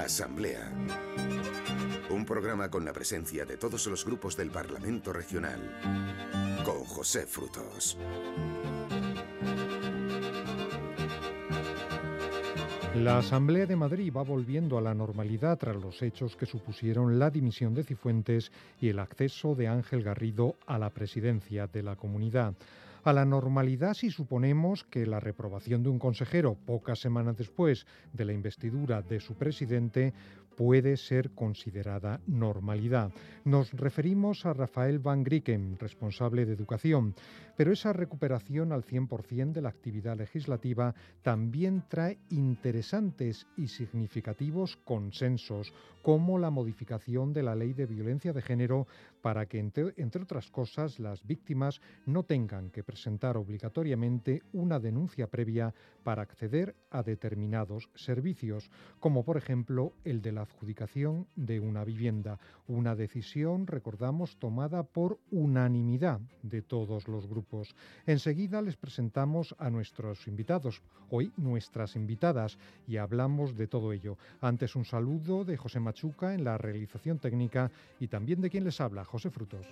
Asamblea. Un programa con la presencia de todos los grupos del Parlamento Regional. Con José Frutos. La Asamblea de Madrid va volviendo a la normalidad tras los hechos que supusieron la dimisión de Cifuentes y el acceso de Ángel Garrido a la presidencia de la comunidad a la normalidad si suponemos que la reprobación de un consejero pocas semanas después de la investidura de su presidente puede ser considerada normalidad. Nos referimos a Rafael Van Grieken, responsable de educación, pero esa recuperación al 100% de la actividad legislativa también trae interesantes y significativos consensos, como la modificación de la ley de violencia de género para que, entre, otras cosas, las víctimas no tengan que presentar obligatoriamente una denuncia previa para acceder a determinados servicios, como por ejemplo el de la adjudicación de una vivienda, una decisión, recordamos, tomada por unanimidad de todos los grupos. Enseguida les presentamos a nuestros invitados, hoy nuestras invitadas, y hablamos de todo ello. Antes un saludo de José Machuca en la realización técnica y también de quien les habla, José Frutos.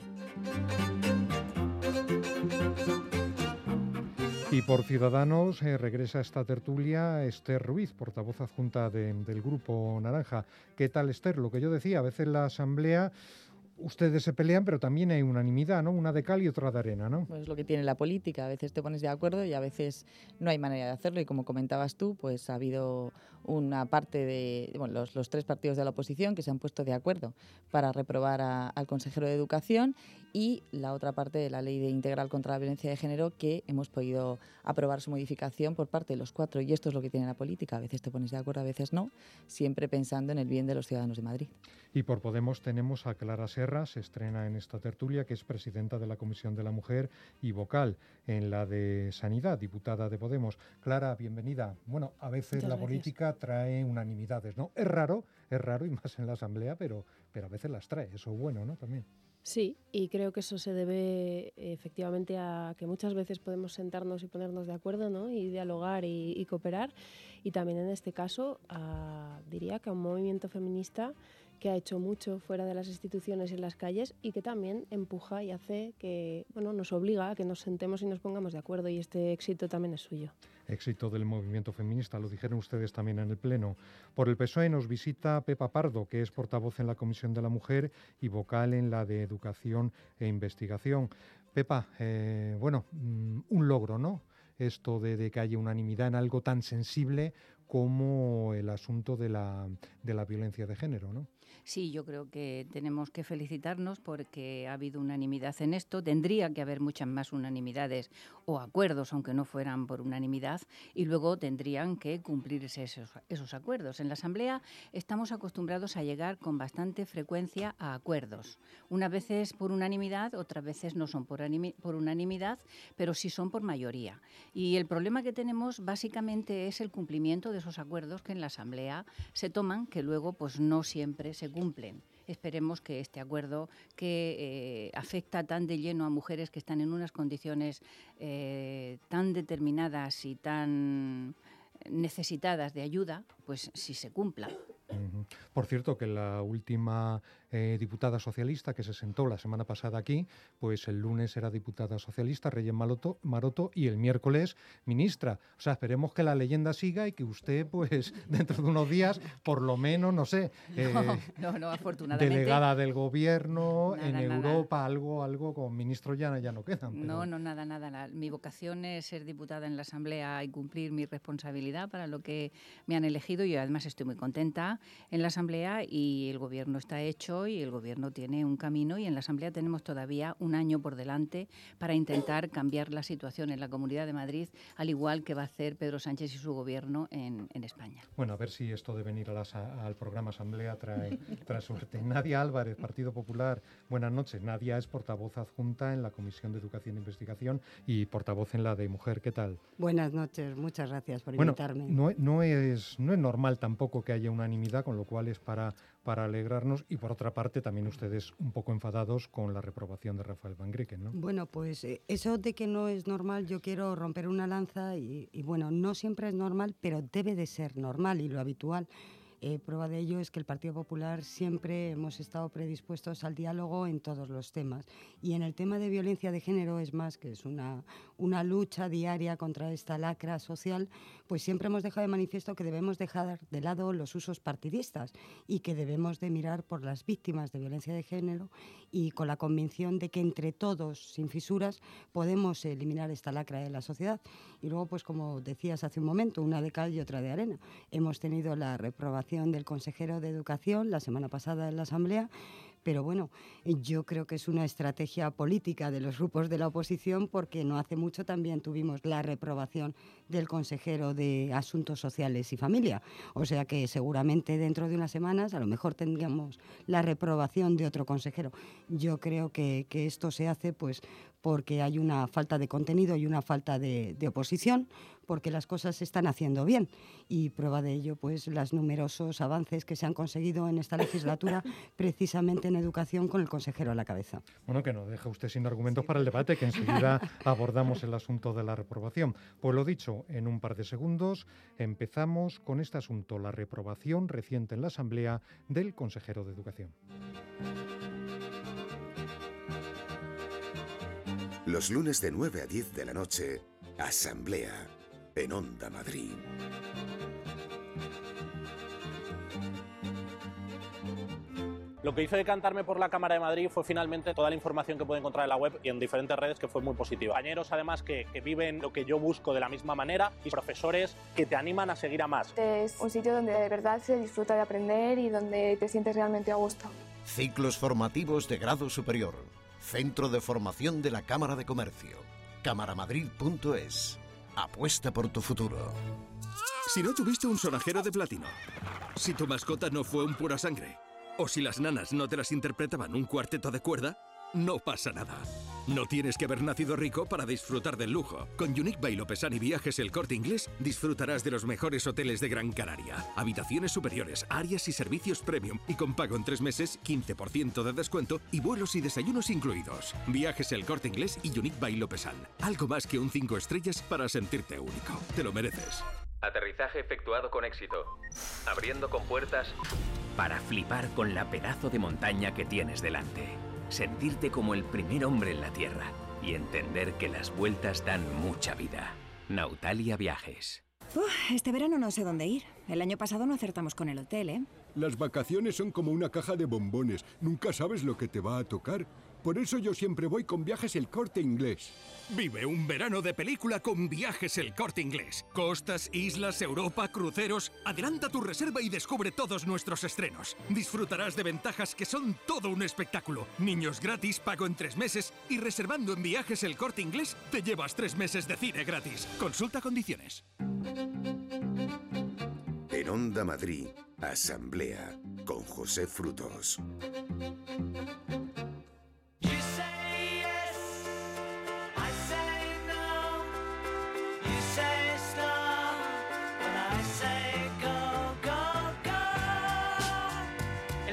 Y por Ciudadanos eh, regresa esta tertulia Esther Ruiz, portavoz adjunta del Grupo Naranja. ¿Qué tal, Esther? Lo que yo decía, a veces la Asamblea ustedes se pelean, pero también hay unanimidad, ¿no? Una de cal y otra de arena, ¿no? Pues lo que tiene la política, a veces te pones de acuerdo y a veces no hay manera de hacerlo y como comentabas tú, pues ha habido una parte de bueno, los, tres partidos de la oposición que se han puesto de acuerdo para reprobar al consejero de Educación y la otra parte de la Ley de Integral contra la Violencia de Género que hemos podido aprobar su modificación por parte de los cuatro y esto es lo que tiene la política, a veces te pones de acuerdo, a veces no, siempre pensando en el bien de los ciudadanos de Madrid. Y por Podemos tenemos a Clara Serra, se estrena en esta tertulia, que es presidenta de la Comisión de la Mujer y vocal en la de Sanidad, diputada de Podemos. Clara, bienvenida. Bueno, a veces la política trae unanimidades, ¿no? Es raro, es raro y más en la Asamblea, pero, pero a veces las trae, eso es bueno, ¿no? También. Sí, y creo que eso se debe efectivamente a que muchas veces podemos sentarnos y ponernos de acuerdo ¿no? y dialogar y, cooperar. Y también en este caso, diría que a un movimiento feminista que ha hecho mucho fuera de las instituciones y en las calles y que también empuja y hace que, bueno, nos obliga a que nos sentemos y nos pongamos de acuerdo y este éxito también es suyo. Éxito del movimiento feminista, lo dijeron ustedes también en el Pleno. Por el PSOE nos visita Pepa Pardo, que es portavoz en la Comisión de la Mujer y vocal en la de Educación e Investigación. Pepa, eh, bueno, mm, un logro, ¿no? Esto de, que haya unanimidad en algo tan sensible como el asunto de la, de la violencia de género, ¿no? Sí, yo creo que tenemos que felicitarnos porque ha habido unanimidad en esto. Tendría que haber muchas más unanimidades o acuerdos, aunque no fueran por unanimidad, y luego tendrían que cumplirse esos, acuerdos. En la Asamblea estamos acostumbrados a llegar con bastante frecuencia a acuerdos. Unas veces por unanimidad, otras veces no son por, por unanimidad, pero sí son por mayoría. Y el problema que tenemos básicamente es el cumplimiento de esos acuerdos que en la Asamblea se toman, que luego pues no siempre se cumplen. Esperemos que este acuerdo que eh, afecta tan de lleno a mujeres que están en unas condiciones eh, tan determinadas y tan necesitadas de ayuda, pues si se cumpla. Por cierto, que la última eh, diputada socialista que se sentó la semana pasada aquí, pues el lunes era diputada socialista, Reyes Maroto, Maroto, y el miércoles ministra. O sea, esperemos que la leyenda siga y que usted, pues dentro de unos días, por lo menos, no sé, eh, no, no, afortunadamente. delegada del gobierno en Europa, algo, algo con ministro ya, ya no quedan. No, no, nada, nada. Mi vocación es ser diputada en la Asamblea y cumplir mi responsabilidad para lo que me han elegido y además estoy muy contenta en la Asamblea y el Gobierno está hecho y el Gobierno tiene un camino y en la Asamblea tenemos todavía un año por delante para intentar cambiar la situación en la Comunidad de Madrid, al igual que va a hacer Pedro Sánchez y su Gobierno en, España. Bueno, a ver si esto de venir al programa Asamblea trae, trae suerte. Nadia Álvarez, Partido Popular, buenas noches. Nadia es portavoz adjunta en la Comisión de Educación e Investigación y portavoz en la de Mujer. ¿Qué tal? Buenas noches, muchas gracias por invitarme. No, no, es, no es normal tampoco que haya unanimidad con lo cual es para, para alegrarnos y por otra parte también ustedes un poco enfadados con la reprobación de Rafael Van Grieken, ¿no? Bueno, pues eh, eso de que no es normal, yo quiero romper una lanza y, y bueno, no siempre es normal, pero debe de ser normal y lo habitual Eh, prueba de ello es que el Partido Popular siempre hemos estado predispuestos al diálogo en todos los temas. Y en el tema de violencia de género es más que es una, una lucha diaria contra esta lacra social, pues siempre hemos dejado de manifiesto que debemos dejar de lado los usos partidistas y que debemos de mirar por las víctimas de violencia de género y con la convicción de que entre todos, sin fisuras, podemos eliminar esta lacra de la sociedad. Y luego, pues como decías hace un momento, una de cal y otra de arena. Hemos tenido la reprobación del consejero de Educación la semana pasada en la Asamblea pero bueno, yo creo que es una estrategia política de los grupos de la oposición porque no hace mucho también tuvimos la reprobación del consejero de Asuntos Sociales y Familia. O sea que seguramente dentro de unas semanas a lo mejor tendríamos la reprobación de otro consejero. Yo creo que, que esto se hace pues porque hay una falta de contenido y una falta de, oposición, porque las cosas se están haciendo bien. Y prueba de ello, pues, los numerosos avances que se han conseguido en esta legislatura, precisamente en educación, con el consejero a la cabeza. Bueno, que no deja usted sin argumentos para el debate, que enseguida abordamos el asunto de la reprobación. Pues lo dicho, en un par de segundos empezamos con este asunto, la reprobación reciente en la Asamblea del consejero de Educación. Los lunes de 9 a 10 de la noche, Asamblea, en Onda Madrid. Lo que hizo decantarme por la Cámara de Madrid fue finalmente toda la información que pude encontrar en la web y en diferentes redes que fue muy positiva. Compañeros además que, que, viven lo que yo busco de la misma manera y profesores que te animan a seguir a más. Es un sitio donde de verdad se disfruta de aprender y donde te sientes realmente a gusto. Ciclos formativos de grado superior Centro de Formación de la Cámara de Comercio. Cámaramadrid.es. Apuesta por tu futuro. Si no tuviste un sonajero de platino, si tu mascota no fue un pura sangre, o si las nanas no te las interpretaban un cuarteto de cuerda, no pasa nada. No tienes que haber nacido rico para disfrutar del lujo. Con Unique by Lopesan y Viajes El Corte Inglés disfrutarás de los mejores hoteles de Gran Canaria. Habitaciones superiores, áreas y servicios premium y con pago en tres meses, 15% de descuento y vuelos y desayunos incluidos. Viajes El Corte Inglés y Unique by Lopesan. Algo más que un 5 estrellas para sentirte único. Te lo mereces. Aterrizaje efectuado con éxito. Abriendo con puertas para flipar con la pedazo de montaña que tienes delante sentirte como el primer hombre en la Tierra y entender que las vueltas dan mucha vida. Nautalia Viajes. este verano no sé dónde ir. El año pasado no acertamos con el hotel, ¿eh? Las vacaciones son como una caja de bombones. Nunca sabes lo que te va a tocar. Por eso yo siempre voy con viajes el corte inglés. Vive un verano de película con viajes el corte inglés. Costas, islas, Europa, cruceros. Adelanta tu reserva y descubre todos nuestros estrenos. Disfrutarás de ventajas que son todo un espectáculo. Niños gratis, pago en tres meses y reservando en viajes el corte inglés te llevas tres meses de cine gratis. Consulta condiciones. En Onda Madrid, Asamblea con José Frutos.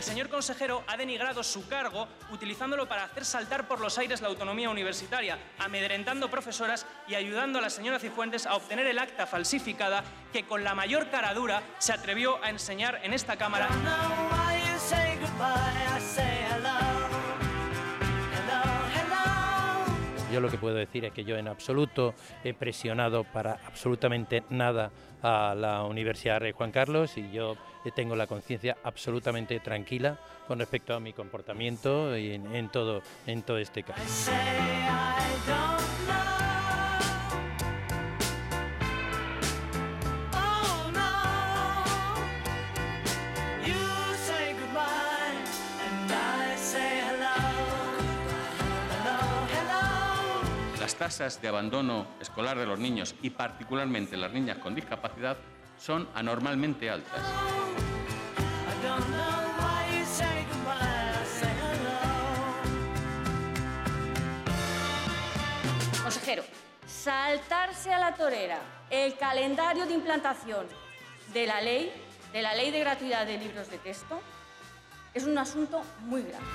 Señor consejero ha denigrado su cargo utilizándolo para hacer saltar por los aires la autonomía universitaria, amedrentando profesoras y ayudando a la señora Cifuentes a obtener el acta falsificada que con la mayor caradura se atrevió a enseñar en esta Cámara. Yo lo que puedo decir es que yo en absoluto he presionado para absolutamente nada a la Universidad Rey Juan Carlos y yo tengo la conciencia absolutamente tranquila con respecto a mi comportamiento en, todo, en todo este caso. Las tasas de abandono escolar de los niños y particularmente las niñas con discapacidad son anormalmente altas. Consejero, saltarse a la torera el calendario de implantación de la ley, de la ley de gratuidad de libros de texto, es un asunto muy grave.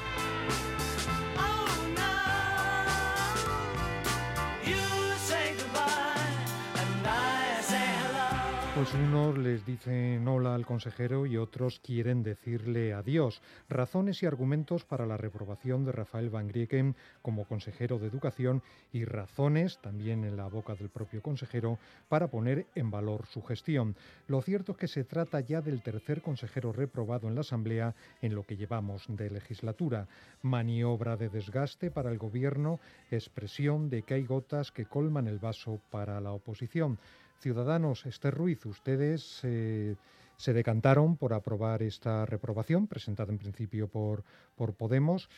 Pues unos les dicen hola al consejero y otros quieren decirle adiós. Razones y argumentos para la reprobación de Rafael Van Grieken como consejero de Educación y razones, también en la boca del propio consejero, para poner en valor su gestión. Lo cierto es que se trata ya del tercer consejero reprobado en la Asamblea en lo que llevamos de legislatura. Maniobra de desgaste para el Gobierno, expresión de que hay gotas que colman el vaso para la oposición. Ciudadanos, Esther Ruiz, ustedes eh, se decantaron por aprobar esta reprobación, presentada en principio por, por Podemos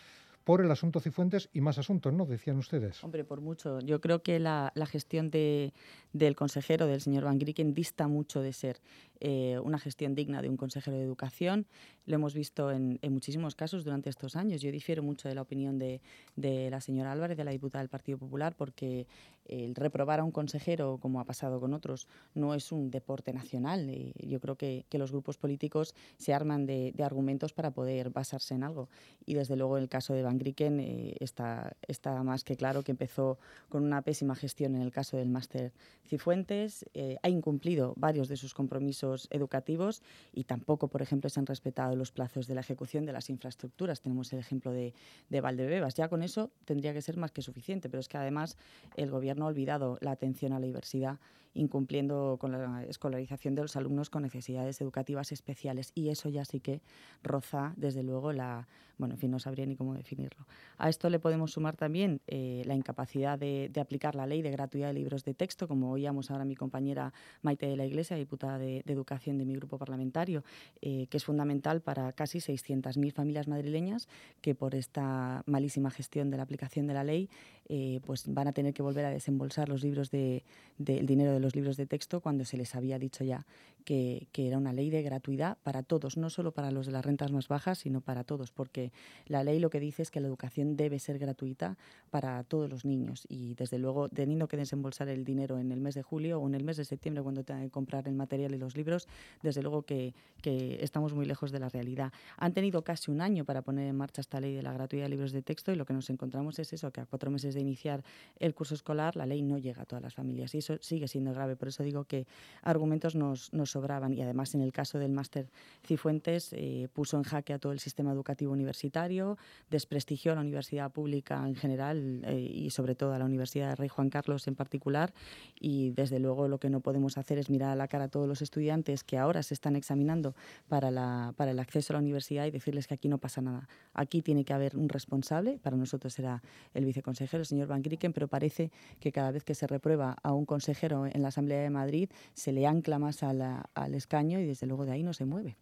por el asunto Cifuentes y más asuntos, ¿no? Decían ustedes. Hombre, por mucho. Yo creo que la, gestión de, del consejero, del señor Van Grieken, dista mucho de ser eh, una gestión digna de un consejero de educación. Lo hemos visto en, muchísimos casos durante estos años. Yo difiero mucho de la opinión de, de, la señora Álvarez, de la diputada del Partido Popular, porque el reprobar a un consejero, como ha pasado con otros, no es un deporte nacional. Eh, yo creo que, que, los grupos políticos se arman de, de, argumentos para poder basarse en algo. Y desde luego en el caso de Van Grieken eh, está, está más que claro que empezó con una pésima gestión en el caso del máster Cifuentes. ha incumplido varios de sus compromisos educativos y tampoco, por ejemplo, se han respetado los plazos de la ejecución de las infraestructuras. Tenemos el ejemplo de, de Valdebebas. Ya con eso tendría que ser más que suficiente, pero es que además el Gobierno ha olvidado la atención a la diversidad incumpliendo con la escolarización de los alumnos con necesidades educativas especiales. Y eso ya sí que roza, desde luego, la... Bueno, en fin, no sabría ni cómo definirlo. A esto le podemos sumar también eh, la incapacidad de, aplicar la ley de gratuidad de libros de texto, como oíamos ahora mi compañera Maite de la Iglesia, diputada de, Educación de mi grupo parlamentario, eh, que es fundamental para casi 600.000 familias madrileñas que por esta malísima gestión de la aplicación de la ley eh, pues van a tener que volver a desembolsar los libros de, el dinero de los libros de texto cuando se les había dicho ya que, era una ley de gratuidad para todos, no solo para los de las rentas más bajas, sino para todos, porque la ley lo que dice es que la educación debe ser gratuita para todos los niños y desde luego teniendo que desembolsar el dinero en el mes de julio o en el mes de septiembre cuando tengan que comprar el material y los libros, desde luego que, estamos muy lejos de la realidad. Han tenido casi un año para poner en marcha esta ley de la gratuidad de libros de texto y lo que nos encontramos es eso, que a cuatro meses de iniciar el curso escolar la ley no llega a todas las familias y eso sigue siendo grave. Por eso digo que argumentos nos, sobraban y además en el caso del máster Cifuentes eh, puso en jaque a todo el sistema educativo universitario, desprestigió a la universidad pública en general eh, y sobre todo a la Universidad de Rey Juan Carlos en particular y desde luego lo que no podemos hacer es mirar a la cara a todos los estudiantes que ahora se están examinando para, para el acceso a la universidad y decirles que aquí no pasa nada. Aquí tiene que haber un responsable, para nosotros será el viceconsejero, el señor Van Grieken, pero parece que cada vez que se reprueba a un consejero en la Asamblea de Madrid se le ancla más al escaño y desde luego de ahí no se mueve.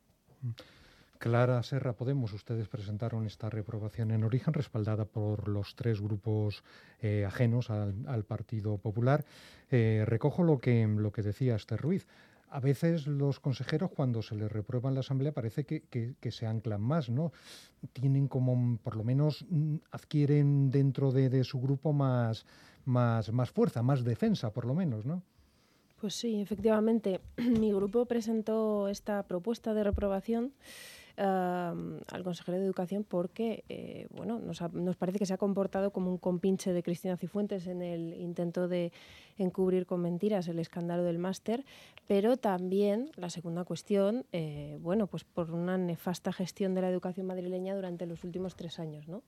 Clara Serra, Podemos, ustedes presentaron esta reprobación en origen respaldada por los tres grupos eh, ajenos al, Partido Popular. Eh, recojo lo que, lo que decía Esther Ruiz. A veces los consejeros, cuando se les reprueba en la Asamblea, parece que, se anclan más, ¿no? Tienen como, por lo menos, mm, adquieren dentro de, de su grupo más, más, más fuerza, más defensa, por lo menos, ¿no? Pues sí, efectivamente. Mi grupo presentó esta propuesta de reprobación al consejero de Educación porque eh, bueno, nos, nos, parece que se ha comportado como un compinche de Cristina Cifuentes en el intento de encubrir con mentiras el escándalo del máster, pero también la segunda cuestión, eh, bueno, pues por una nefasta gestión de la educación madrileña durante los últimos tres años, ¿no?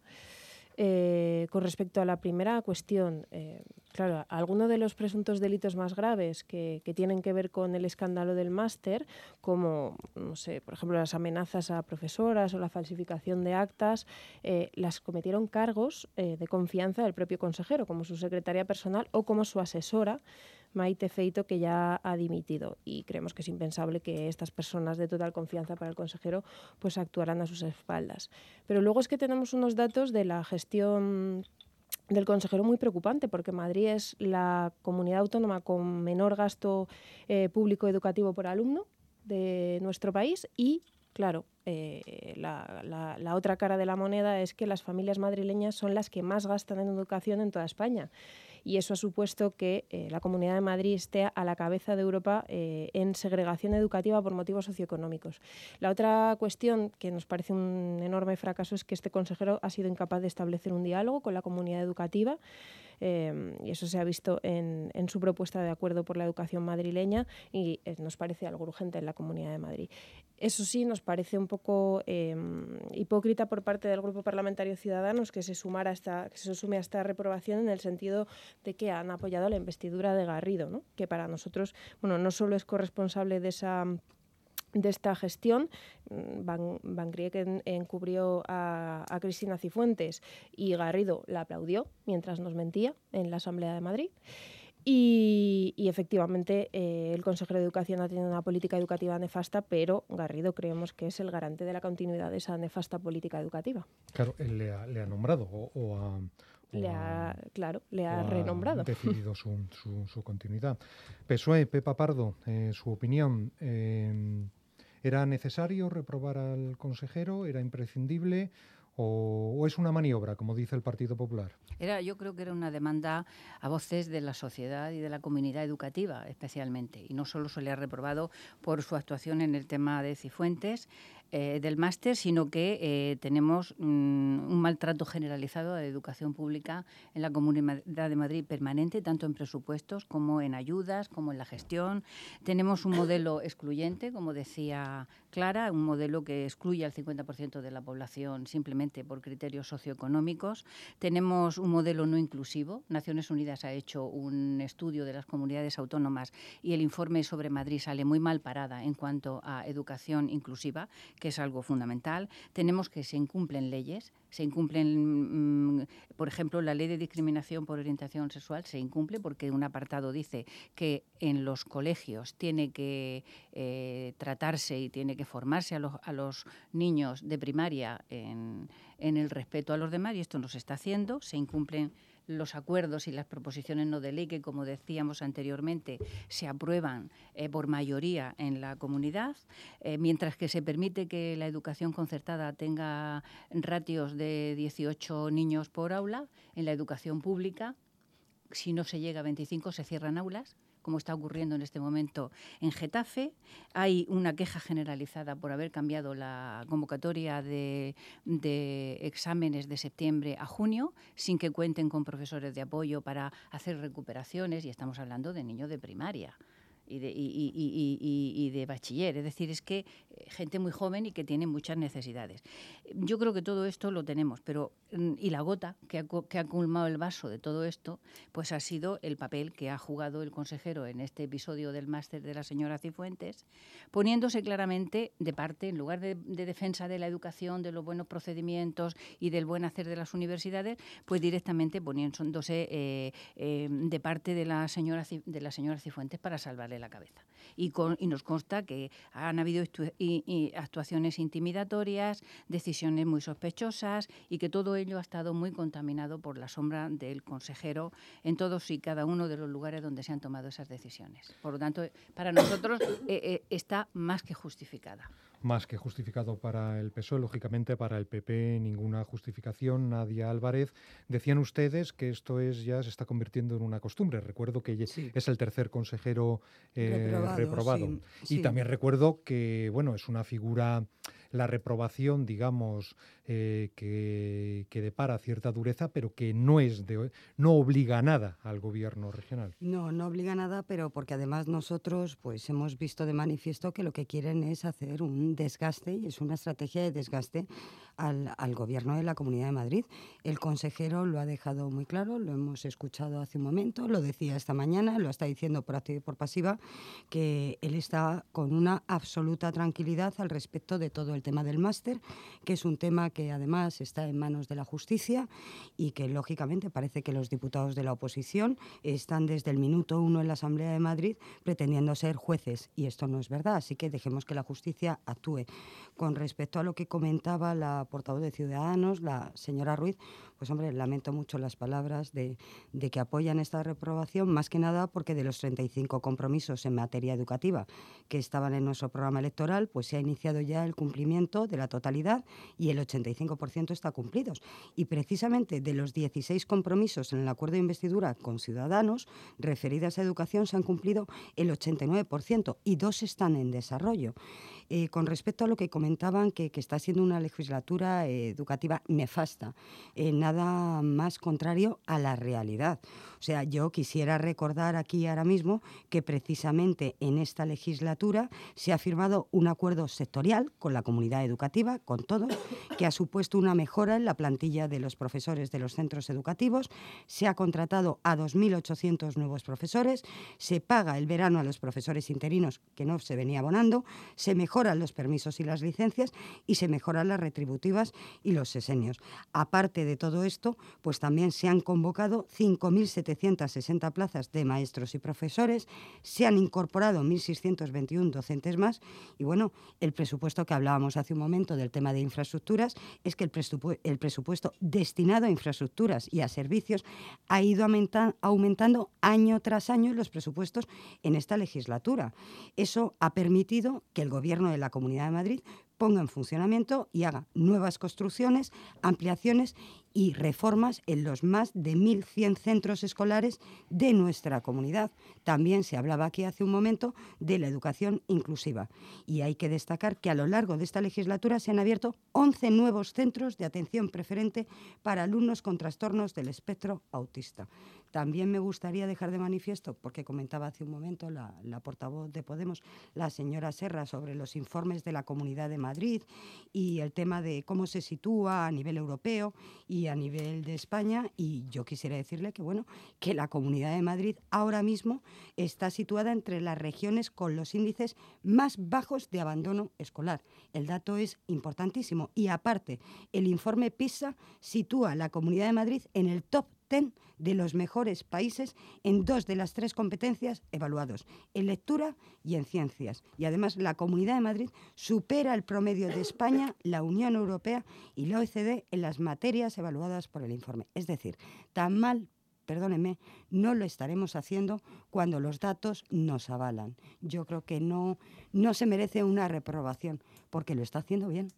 Eh, con respecto a la primera cuestión, eh, claro, algunos de los presuntos delitos más graves que, tienen que ver con el escándalo del máster, como, no sé, por ejemplo, las amenazas a profesoras o la falsificación de actas, eh, las cometieron cargos de confianza del propio consejero, como su secretaria personal o como su asesora Maite Feito, que ya ha dimitido. Y creemos que es impensable que estas personas de total confianza para el consejero pues actuaran a sus espaldas. Pero luego es que tenemos unos datos de la gestión del consejero muy preocupante porque Madrid es la comunidad autónoma con menor gasto eh, público educativo por alumno de nuestro país y Claro, eh, la, la, otra cara de la moneda es que las familias madrileñas son las que más gastan en educación en toda España y eso ha supuesto que eh, la Comunidad de Madrid esté a la cabeza de Europa eh, en segregación educativa por motivos socioeconómicos. La otra cuestión que nos parece un enorme fracaso es que este consejero ha sido incapaz de establecer un diálogo con la comunidad educativa. Eh, y eso se ha visto en, en, su propuesta de acuerdo por la educación madrileña y nos parece algo urgente en la Comunidad de Madrid. Eso sí, nos parece un poco hipócrita por parte del Grupo Parlamentario Ciudadanos que se, sumara esta, que se sume a esta reprobación en el sentido de que han apoyado la investidura de Garrido, ¿no? que para nosotros bueno, no solo es corresponsable de esa de esta gestión. Mm, Van, Van Grieken encubrió a, a, Cristina Cifuentes y Garrido la aplaudió mientras nos mentía en la Asamblea de Madrid. Y, y efectivamente eh, el consejero de Educación ha tenido una política educativa nefasta, pero Garrido creemos que es el garante de la continuidad de esa nefasta política educativa. Claro, él le ha, le ha nombrado o, o ha le ha, claro, le ha renombrado. Decidido su, su, su, continuidad. PSOE, Pepa Pardo, eh, su opinión. Eh, ¿Era necesario reprobar al consejero? ¿Era imprescindible? O, es una maniobra, como dice el Partido Popular? Era, yo creo que era una demanda a voces de la sociedad y de la comunidad educativa, especialmente. Y no solo se le ha reprobado por su actuación en el tema de Cifuentes, eh, del máster, sino que eh, tenemos mm, un maltrato generalizado de educación pública en la Comunidad de Madrid permanente, tanto en presupuestos como en ayudas, como en la gestión. Tenemos un modelo excluyente, como decía Clara, un modelo que excluye al 50% de la población simplemente por criterios socioeconómicos. Tenemos un modelo no inclusivo. Naciones Unidas ha hecho un estudio de las comunidades autónomas y el informe sobre Madrid sale muy mal parada en cuanto a educación inclusiva que es algo fundamental. Tenemos que se incumplen leyes, se incumplen, mm, por ejemplo, la ley de discriminación por orientación sexual se incumple porque un apartado dice que en los colegios tiene que eh, tratarse y tiene que formarse a los, a los niños de primaria en, en el respeto a los demás y esto no se está haciendo, se incumplen los acuerdos y las proposiciones no de ley que, como decíamos anteriormente, se aprueban eh, por mayoría en la comunidad, eh, mientras que se permite que la educación concertada tenga ratios de 18 niños por aula, en la educación pública, si no se llega a 25, se cierran aulas como está ocurriendo en este momento en Getafe. Hay una queja generalizada por haber cambiado la convocatoria de, exámenes de septiembre a junio, sin que cuenten con profesores de apoyo para hacer recuperaciones, y estamos hablando de niños de primaria y de, bachiller. Es decir, es que eh, gente muy joven y que tiene muchas necesidades. Yo creo que todo esto lo tenemos, pero y la gota que ha, que ha culmado el vaso de todo esto, pues ha sido el papel que ha jugado el consejero en este episodio del máster de la señora Cifuentes, poniéndose claramente de parte, en lugar de, de defensa de la educación, de los buenos procedimientos y del buen hacer de las universidades, pues directamente poniéndose eh, eh, de parte de la señora de la señora Cifuentes para salvarle la cabeza. Y, nos consta que han habido actuaciones intimidatorias, decisiones muy sospechosas y que todo ello ha estado muy contaminado por la sombra del consejero en todos y cada uno de los lugares donde se han tomado esas decisiones. Por lo tanto, para nosotros eh, eh, está más que justificada más que justificado para el PSOE, lógicamente para el PP ninguna justificación. Nadia Álvarez, decían ustedes que esto es ya se está convirtiendo en una costumbre. Recuerdo que sí. es el tercer consejero eh, reprobado. reprobado. Sí, y sí. también recuerdo que bueno es una figura la reprobación, digamos, eh, que, que, depara cierta dureza, pero que no es de, no obliga a nada al gobierno regional. No, no obliga a nada, pero porque además nosotros pues hemos visto de manifiesto que lo que quieren es hacer un desgaste y es una estrategia de desgaste al, al gobierno de la Comunidad de Madrid. El consejero lo ha dejado muy claro, lo hemos escuchado hace un momento, lo decía esta mañana, lo está diciendo por activa y por pasiva, que él está con una absoluta tranquilidad al respecto de todo el tema del máster, que es un tema que además está en manos de la justicia y que lógicamente parece que los diputados de la oposición están desde el minuto uno en la Asamblea de Madrid pretendiendo ser jueces y esto no es verdad, así que dejemos que la justicia actúe. Con respecto a lo que comentaba la portavoz de Ciudadanos, la señora Ruiz, pues hombre, lamento mucho las palabras de, de, que apoyan esta reprobación, más que nada porque de los 35 compromisos en materia educativa que estaban en nuestro programa electoral, pues se ha iniciado ya el cumplimiento de la totalidad y el 85% está cumplidos. Y precisamente de los 16 compromisos en el acuerdo de investidura con Ciudadanos referidas a educación se han cumplido el 89% y dos están en desarrollo. Eh, con respecto a lo que comentaban, que, está siendo una legislatura eh, educativa nefasta, eh, nada más contrario a la realidad. O sea, yo quisiera recordar aquí ahora mismo que precisamente en esta legislatura se ha firmado un acuerdo sectorial con la comunidad educativa, con todos, que ha supuesto una mejora en la plantilla de los profesores de los centros educativos, se ha contratado a 2.800 nuevos profesores, se paga el verano a los profesores interinos, que no se venía abonando, se mejora mejoran los permisos y las licencias y se mejoran las retributivas y los sesenios. Aparte de todo esto, pues también se han convocado 5.760 plazas de maestros y profesores, se han incorporado 1.621 docentes más y bueno, el presupuesto que hablábamos hace un momento del tema de infraestructuras es que el, el presupuesto destinado a infraestructuras y a servicios ha ido aumentando año tras año los presupuestos en esta legislatura. Eso ha permitido que el Gobierno de la Comunidad de Madrid ponga en funcionamiento y haga nuevas construcciones, ampliaciones y reformas en los más de 1.100 centros escolares de nuestra comunidad. También se hablaba aquí hace un momento de la educación inclusiva. Y hay que destacar que a lo largo de esta legislatura se han abierto 11 nuevos centros de atención preferente para alumnos con trastornos del espectro autista. También me gustaría dejar de manifiesto, porque comentaba hace un momento la, portavoz de Podemos, la señora Serra, sobre los informes de la Comunidad de Madrid y el tema de cómo se sitúa a nivel europeo y a nivel de España. Y yo quisiera decirle que, bueno, que la Comunidad de Madrid ahora mismo está situada entre las regiones con los índices más bajos de abandono escolar. El dato es importantísimo. Y aparte, el informe PISA sitúa a la Comunidad de Madrid en el top de los mejores países en dos de las tres competencias evaluados, en lectura y en ciencias. Y además la Comunidad de Madrid supera el promedio de España, la Unión Europea y la OECD en las materias evaluadas por el informe. Es decir, tan mal perdónenme, no lo estaremos haciendo cuando los datos nos avalan. Yo creo que no, no se merece una reprobación, porque lo está haciendo bien.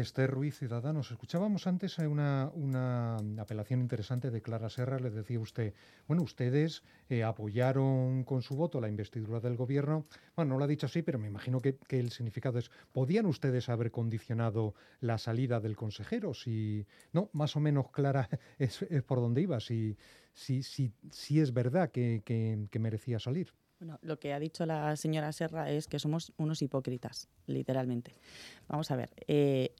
Esther Ruiz, Ciudadanos. Escuchábamos antes una, una apelación interesante de Clara Serra. Le decía usted, bueno, ustedes eh, apoyaron con su voto la investidura del gobierno. Bueno, no lo ha dicho así, pero me imagino que, el significado es, ¿podían ustedes haber condicionado la salida del consejero? Si, no, más o menos Clara es, por dónde iba, si, si, si, si es verdad que, que, merecía salir. Bueno, lo que ha dicho la señora Serra es que somos unos hipócritas, literalmente. Vamos a ver, eh,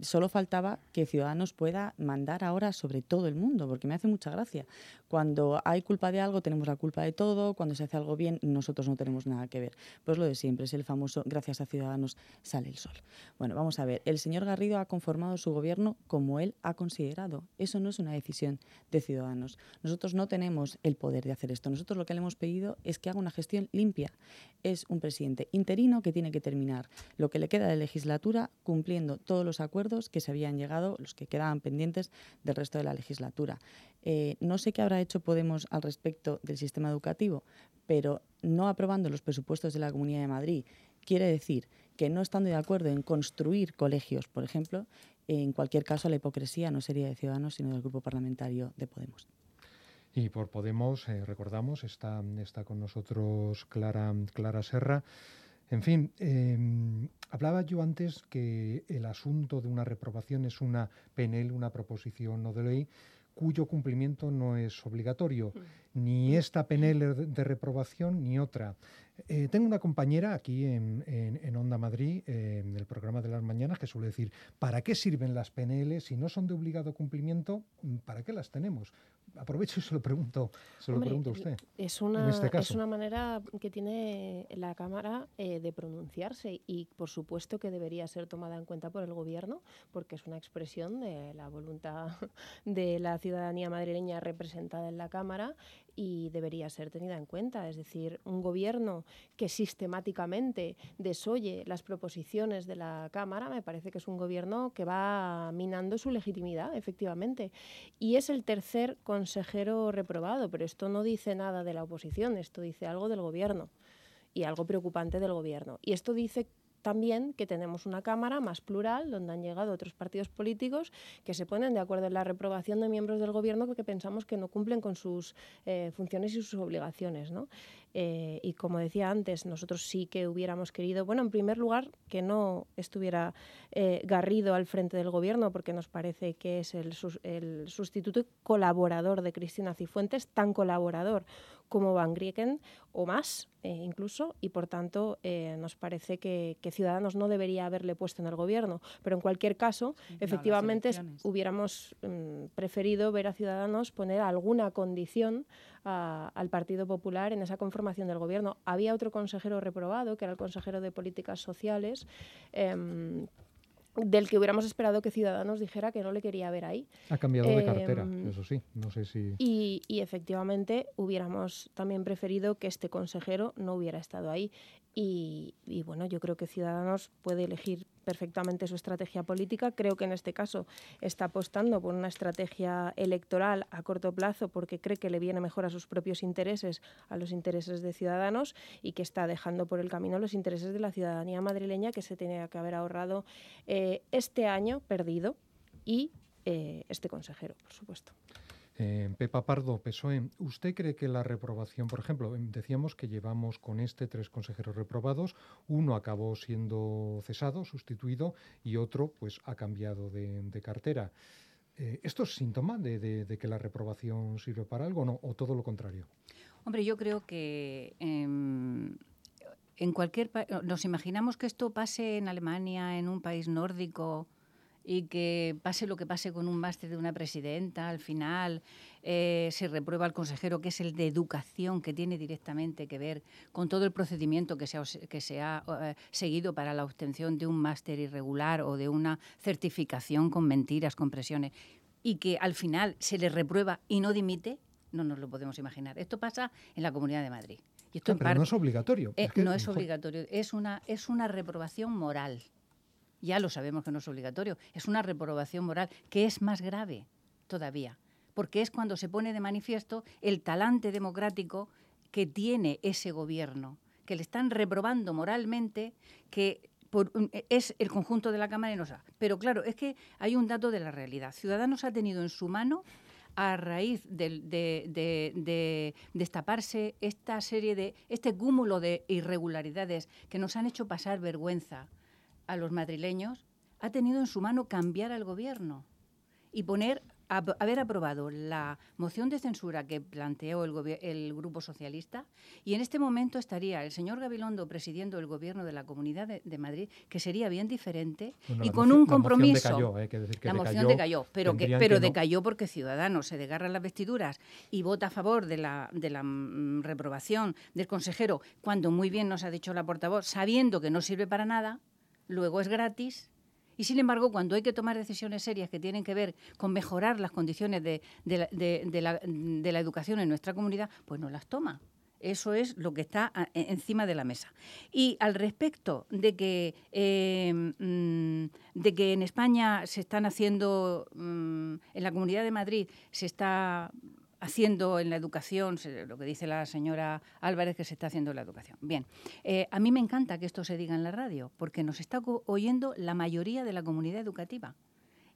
solo faltaba que Ciudadanos pueda mandar ahora sobre todo el mundo, porque me hace mucha gracia. Cuando hay culpa de algo, tenemos la culpa de todo, cuando se hace algo bien, nosotros no tenemos nada que ver. Pues lo de siempre, es el famoso gracias a Ciudadanos sale el sol. Bueno, vamos a ver, el señor Garrido ha conformado su gobierno como él ha considerado. Eso no es una decisión de Ciudadanos. Nosotros no tenemos el poder de hacer esto. Nosotros lo que le hemos pedido es que haga una gestión limpia. Es un presidente interino que tiene que terminar lo que le queda de legislatura cumpliendo todos los acuerdos que se habían llegado, los que quedaban pendientes del resto de la legislatura. Eh, no sé qué habrá hecho Podemos al respecto del sistema educativo, pero no aprobando los presupuestos de la Comunidad de Madrid quiere decir que no estando de acuerdo en construir colegios, por ejemplo, en cualquier caso la hipocresía no sería de Ciudadanos, sino del grupo parlamentario de Podemos. Y por Podemos, eh, recordamos, está, está con nosotros Clara, Clara Serra. En fin, em, hablaba yo antes que el asunto de una reprobación es una PNL, una proposición no de ley, cuyo cumplimiento no es obligatorio, mm. Ni esta PNL de reprobación ni otra. Eh, tengo una compañera aquí en, Onda Madrid, en el programa de las mañanas, que suele decir, ¿para qué sirven las PNL si no son de obligado cumplimiento? ¿Para qué las tenemos? aprovecho y se lo pregunto, se lo pregunto a usted. Es una, este es una manera que tiene la Cámara eh, de pronunciarse y por supuesto que debería ser tomada en cuenta por el Gobierno porque es una expresión de la voluntad de la ciudadanía madrileña representada en la Cámara y debería ser tenida en cuenta. Es decir, un Gobierno que sistemáticamente desoye las proposiciones de la Cámara me parece que es un Gobierno que va minando su legitimidad, efectivamente. Y es el tercer consejero reprobado, pero esto no dice nada de la oposición, esto dice algo del gobierno y algo preocupante del gobierno. Y esto dice también que tenemos una Cámara más plural, donde han llegado otros partidos políticos que se ponen de acuerdo en la reprobación de miembros del Gobierno porque pensamos que no cumplen con sus eh, funciones y sus obligaciones. ¿no? Eh, y como decía antes, nosotros sí que hubiéramos querido, bueno, en primer lugar, que no estuviera eh, Garrido al frente del gobierno, porque nos parece que es el, el sustituto colaborador de Cristina Cifuentes, tan colaborador como Van Grieken o más eh, incluso, y por tanto nos parece que, Ciudadanos no debería haberle puesto en el gobierno. Pero en cualquier caso, efectivamente, hubiéramos mm, preferido ver a Ciudadanos poner alguna condición al Partido Popular en esa conformación del gobierno. Había otro consejero reprobado, que era el consejero de Políticas Sociales. Em, del que hubiéramos esperado que Ciudadanos dijera que no le quería ver ahí. Ha cambiado de cartera, em, eso sí, no sé si... Y, y, efectivamente hubiéramos también preferido que este consejero no hubiera estado ahí. Y, bueno, yo creo que Ciudadanos puede elegir perfectamente su estrategia política. Creo que en este caso está apostando por una estrategia electoral a corto plazo porque cree que le viene mejor a sus propios intereses, a los intereses de Ciudadanos y que está dejando por el camino los intereses de la ciudadanía madrileña que se tenía que haber ahorrado eh, este año perdido y eh, este consejero, por supuesto. Eh, Pepa Pardo, PSOE, ¿usted cree que la reprobación, por ejemplo, em, decíamos que llevamos con este tres consejeros reprobados, uno acabó siendo cesado, sustituido, y otro pues ha cambiado de, cartera. Eh, ¿Esto es síntoma de, que la reprobación sirve para algo no, o todo lo contrario? Hombre, yo creo que em, en cualquier nos imaginamos que esto pase en Alemania, en un país nórdico, y que pase lo que pase con un máster de una presidenta, al final eh, se reprueba el consejero, que es el de educación, que tiene directamente que ver con todo el procedimiento que se ha, que se ha eh, seguido para la obtención de un máster irregular o de una certificación con mentiras, con presiones, y que al final se le reprueba y no dimite, no nos lo podemos imaginar. Esto pasa en la Comunidad de Madrid. Y esto pero no es obligatorio. Eh, no es obligatorio, es una, es una reprobación moral ya lo sabemos que no es obligatorio, es una reprobación moral que es más grave todavía, porque es cuando se pone de manifiesto el talante democrático que tiene ese gobierno, que le están reprobando moralmente, que es el conjunto de la Cámara y no. Pero claro, es que hay un dato de la realidad. Ciudadanos ha tenido en su mano a raíz de, de, destaparse esta serie de, este cúmulo de irregularidades que nos han hecho pasar vergüenza, a los madrileños, ha tenido en su mano cambiar al gobierno y poner haber aprobado la moción de censura que planteó el, Grupo Socialista. Y en este momento estaría el señor Gabilondo presidiendo el gobierno de la Comunidad de, Madrid, que sería bien diferente y con un compromiso. La moción decayó, que decir que la moción decayó, pero, que, pero decayó porque Ciudadanos se desgarra las vestiduras y vota a favor de la, de la mm, reprobación del consejero, cuando muy bien nos ha dicho la portavoz, sabiendo que no sirve para nada luego es gratis. Y sin embargo, cuando hay que tomar decisiones serias que tienen que ver con mejorar las condiciones de, la, educación en nuestra comunidad, pues no las toma. Eso es lo que está e, encima de la mesa. Y al respecto de que, eh, mm, de que en España se están haciendo, mm, en la Comunidad de Madrid se está haciendo en la educación, lo que dice la señora Álvarez que se está haciendo en la educación. Bien, eh, a mí me encanta que esto se diga en la radio, porque nos está oyendo la mayoría de la comunidad educativa.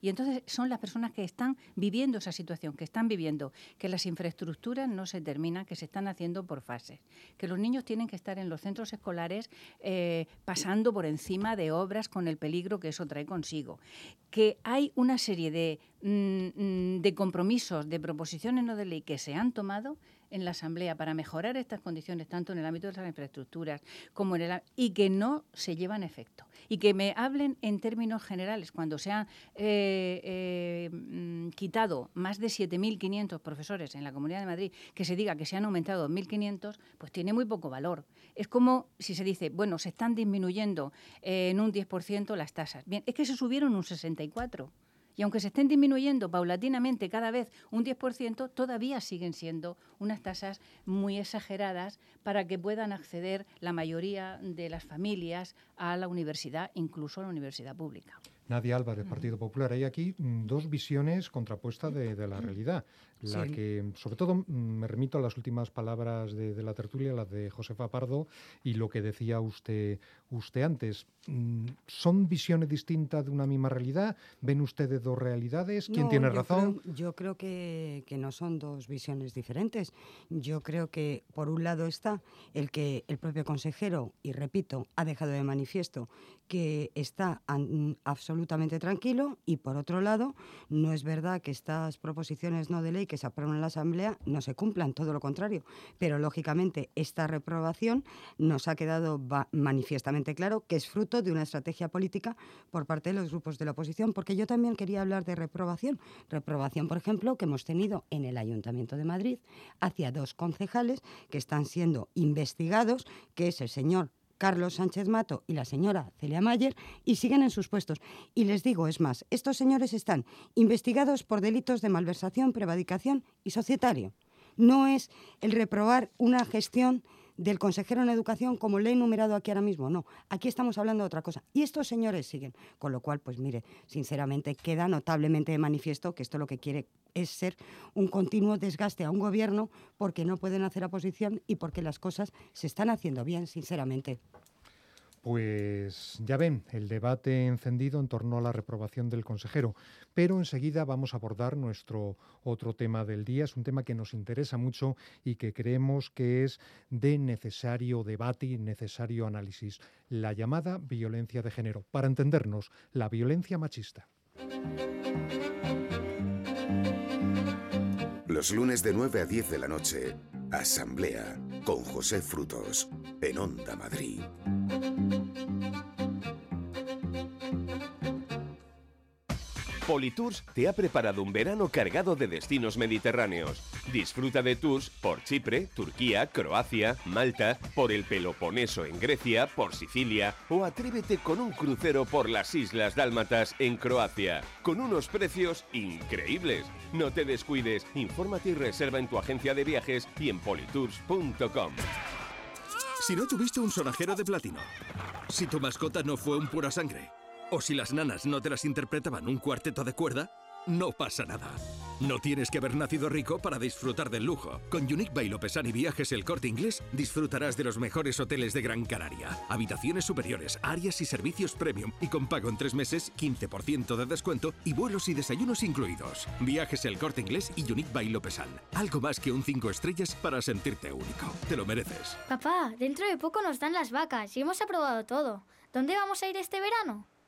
Y entonces son las personas que están viviendo esa situación, que están viviendo que las infraestructuras no se terminan, que se están haciendo por fases, que los niños tienen que estar en los centros escolares eh, pasando por encima de obras con el peligro que eso trae consigo, que hay una serie de, mm, mm, de compromisos, de proposiciones no de ley que se han tomado en la Asamblea para mejorar estas condiciones, tanto en el ámbito de las infraestructuras como en el y que no se llevan efecto. Y que me hablen en términos generales, cuando se han eh, eh, mm, quitado más de 7.500 profesores en la Comunidad de Madrid, que se diga que se han aumentado 2.500, pues tiene muy poco valor. Es como si se dice, bueno, se están disminuyendo eh, en un 10% las tasas. Bien, es que se subieron un 64%. Y aunque se estén disminuyendo paulatinamente cada vez un 10%, todavía siguen siendo unas tasas muy exageradas para que puedan acceder la mayoría de las familias a la universidad, incluso a la universidad pública. Nadia Álvarez, Partido Popular. Hay aquí mm, dos visiones contrapuestas de, la realidad. La que, sobre todo, mm, me remito a las últimas palabras de, la tertulia, las de Josefa Pardo, y lo que decía usted, usted antes. Mm, ¿Son visiones distintas de una misma realidad? ¿Ven ustedes dos realidades? ¿Quién tiene razón? yo creo que, que, no son dos visiones diferentes. Yo creo que, por un lado, está el que el propio consejero, y repito, ha dejado de manifiesto que está absolutamente tranquilo y por otro lado no es verdad que estas proposiciones no de ley que se aprueban en la Asamblea no se cumplan, todo lo contrario. Pero lógicamente esta reprobación nos ha quedado manifiestamente claro que es fruto de una estrategia política por parte de los grupos de la oposición, porque yo también quería hablar de reprobación. Reprobación, por ejemplo, que hemos tenido en el Ayuntamiento de Madrid hacia dos concejales que están siendo investigados, que es el señor Carlos Sánchez Mato y la señora Celia Mayer y siguen en sus puestos. Y les digo, es más, estos señores están investigados por delitos de malversación, prevaricación y societario. No es el reprobar una gestión del consejero en educación como le he enumerado aquí ahora mismo. No, aquí estamos hablando de otra cosa. Y estos señores siguen. Con lo cual, pues mire, sinceramente queda notablemente de manifiesto que esto lo que quiere es ser un continuo desgaste a un gobierno porque no pueden hacer oposición y porque las cosas se están haciendo bien, sinceramente. Pues ya ven, el debate encendido en torno a la reprobación del consejero, pero enseguida vamos a abordar nuestro otro tema del día. Es un tema que nos interesa mucho y que creemos que es de necesario debate y necesario análisis, la llamada violencia de género. Para entendernos, la violencia machista. Los lunes de 9 a 10 de la noche, Asamblea con José Frutos en Onda Madrid. Politours te ha preparado un verano cargado de destinos mediterráneos. Disfruta de tours por Chipre, Turquía, Croacia, Malta, por el Peloponeso en Grecia, por Sicilia o atrévete con un crucero por las Islas Dálmatas en Croacia, con unos precios increíbles. No te descuides, infórmate y reserva en tu agencia de viajes y en politours.com. Si no tuviste un sonajero de platino, si tu mascota no fue un pura sangre, o si las nanas no te las interpretaban un cuarteto de cuerda, no pasa nada. No tienes que haber nacido rico para disfrutar del lujo. Con Unique by Lopesan y Viajes El Corte Inglés disfrutarás de los mejores hoteles de Gran Canaria. Habitaciones superiores, áreas y servicios premium y con pago en tres meses, 15% de descuento y vuelos y desayunos incluidos. Viajes El Corte Inglés y Unique by Lopesan. Algo más que un 5 estrellas para sentirte único. Te lo mereces. Papá, dentro de poco nos dan las vacas y hemos aprobado todo. ¿Dónde vamos a ir este verano?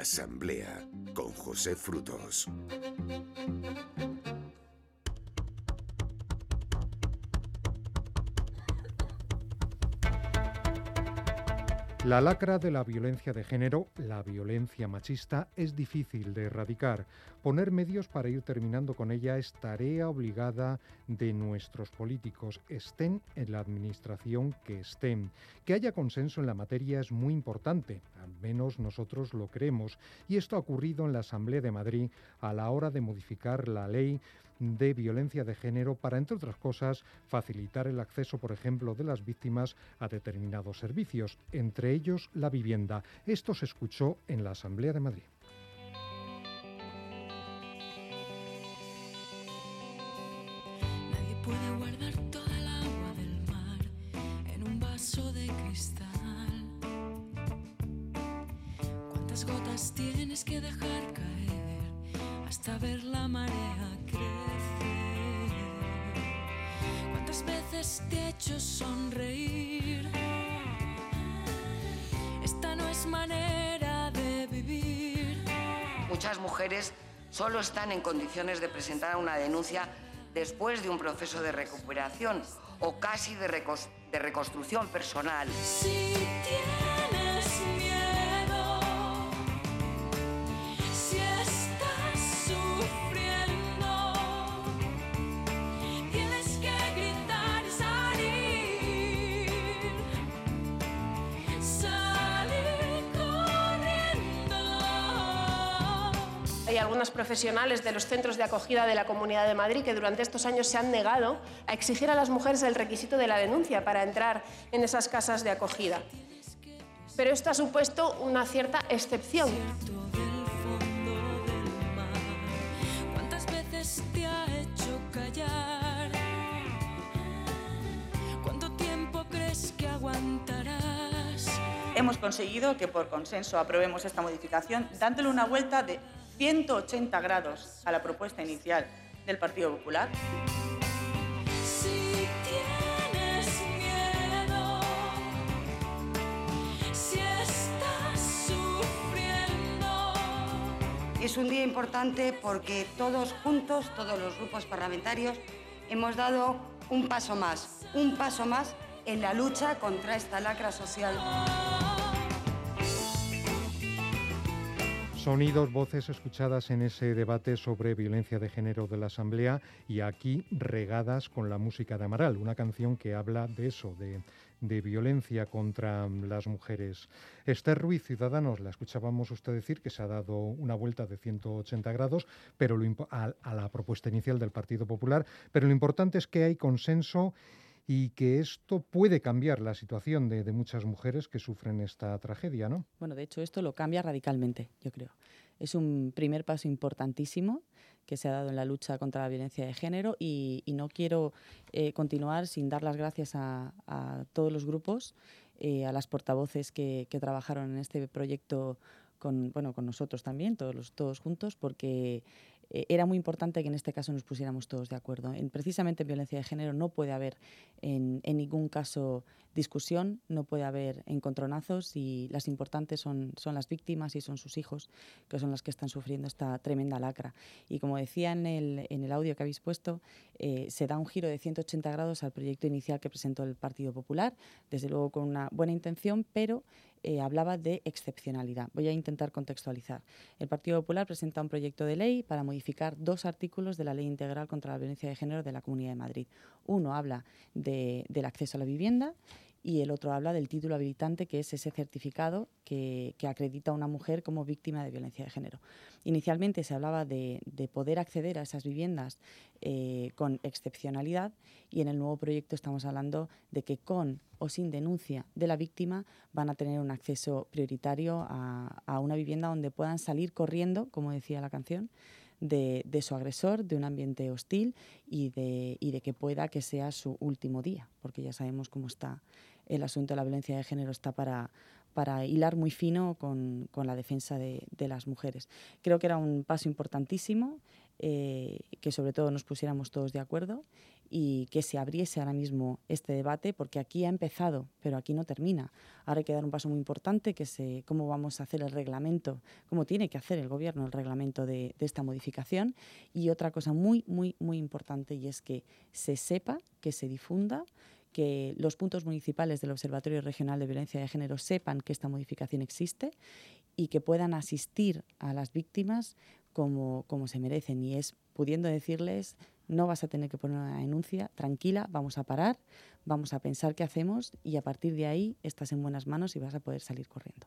Asamblea con José Frutos. La lacra de la violencia de género, la violencia machista, es difícil de erradicar. Poner medios para ir terminando con ella es tarea obligada de nuestros políticos, estén en la administración que estén. Que haya consenso en la materia es muy importante, al menos nosotros lo creemos, y esto ha ocurrido en la Asamblea de Madrid a la hora de modificar la ley de violencia de género para, entre otras cosas, facilitar el acceso, por ejemplo, de las víctimas a determinados servicios, entre ellos la vivienda. Esto se escuchó en la Asamblea de Madrid. Nadie puede guardar toda agua del mar en un vaso de cristal. ¿Cuántas gotas tienes que dejar caer hasta ver la marea veces te ha hecho sonreír. Esta no es manera de vivir. Muchas mujeres solo están en condiciones de presentar una denuncia después de un proceso de recuperación o casi de, de reconstrucción personal. Si algunas profesionales de los centros de acogida de la Comunidad de Madrid que durante estos años se han negado a exigir a las mujeres el requisito de la denuncia para entrar en esas casas de acogida. Pero esto ha supuesto una cierta excepción. Hemos conseguido que por consenso aprobemos esta modificación, dándole una vuelta de 180 grados a la propuesta inicial del Partido Popular. Si tienes miedo, si estás sufriendo. Es un día importante porque todos juntos, todos los grupos parlamentarios, hemos dado un paso más, un paso más en la lucha contra esta lacra social. Sonidos, voces escuchadas en ese debate sobre violencia de género de la Asamblea y aquí regadas con la música de Amaral, una canción que habla de eso, de, violencia contra las mujeres. Esther Ruiz, Ciudadanos, la escuchábamos usted decir que se ha dado una vuelta de 180 grados pero lo a la propuesta inicial del Partido Popular, pero lo importante es que hay consenso y que esto puede cambiar la situación de, de muchas mujeres que sufren esta tragedia, ¿no? Bueno, de hecho esto lo cambia radicalmente, yo creo. Es un primer paso importantísimo que se ha dado en la lucha contra la violencia de género y, y no quiero eh, continuar sin dar las gracias a, a todos los grupos, eh, a las portavoces que, que trabajaron en este proyecto con, bueno, con nosotros también, todos, los, todos juntos, porque eh, era muy importante que en este caso nos pusiéramos todos de acuerdo. En, precisamente en violencia de género no puede haber en, en ningún caso discusión, no puede haber encontronazos y las importantes son, son las víctimas y son sus hijos, que son las que están sufriendo esta tremenda lacra. Y como decía en el, en el audio que habéis puesto, eh, se da un giro de 180 grados al proyecto inicial que presentó el Partido Popular, desde luego con una buena intención, pero eh, hablaba de excepcionalidad. Voy a intentar contextualizar. El Partido Popular presenta un proyecto de ley para modificar dos artículos de la Ley Integral contra la Violencia de Género de la Comunidad de Madrid. Uno habla de- del acceso a la vivienda y el otro habla del título habilitante, que es ese certificado que, que acredita a una mujer como víctima de violencia de género. Inicialmente se hablaba de, de poder acceder a esas viviendas eh, con excepcionalidad y en el nuevo proyecto estamos hablando de que con o sin denuncia de la víctima van a tener un acceso prioritario a, a una vivienda donde puedan salir corriendo, como decía la canción, de, de su agresor, de un ambiente hostil y de, y de que pueda que sea su último día, porque ya sabemos cómo está el asunto de la violencia de género, está para, hilar muy fino con, la defensa de, las mujeres. Creo que era un paso importantísimo, eh, que sobre todo nos pusiéramos todos de acuerdo y que se abriese ahora mismo este debate, porque aquí ha empezado, pero aquí no termina. Ahora hay que dar un paso muy importante, que es cómo vamos a hacer el reglamento, cómo tiene que hacer el Gobierno el reglamento de, de esta modificación. Y otra cosa muy, muy, muy importante, y es que se sepa, que se difunda, que los puntos municipales del Observatorio Regional de Violencia de Género sepan que esta modificación existe y que puedan asistir a las víctimas como, como se merecen. Y es pudiendo decirles, no vas a tener que poner una denuncia, tranquila, vamos a parar, vamos a pensar qué hacemos y a partir de ahí estás en buenas manos y vas a poder salir corriendo.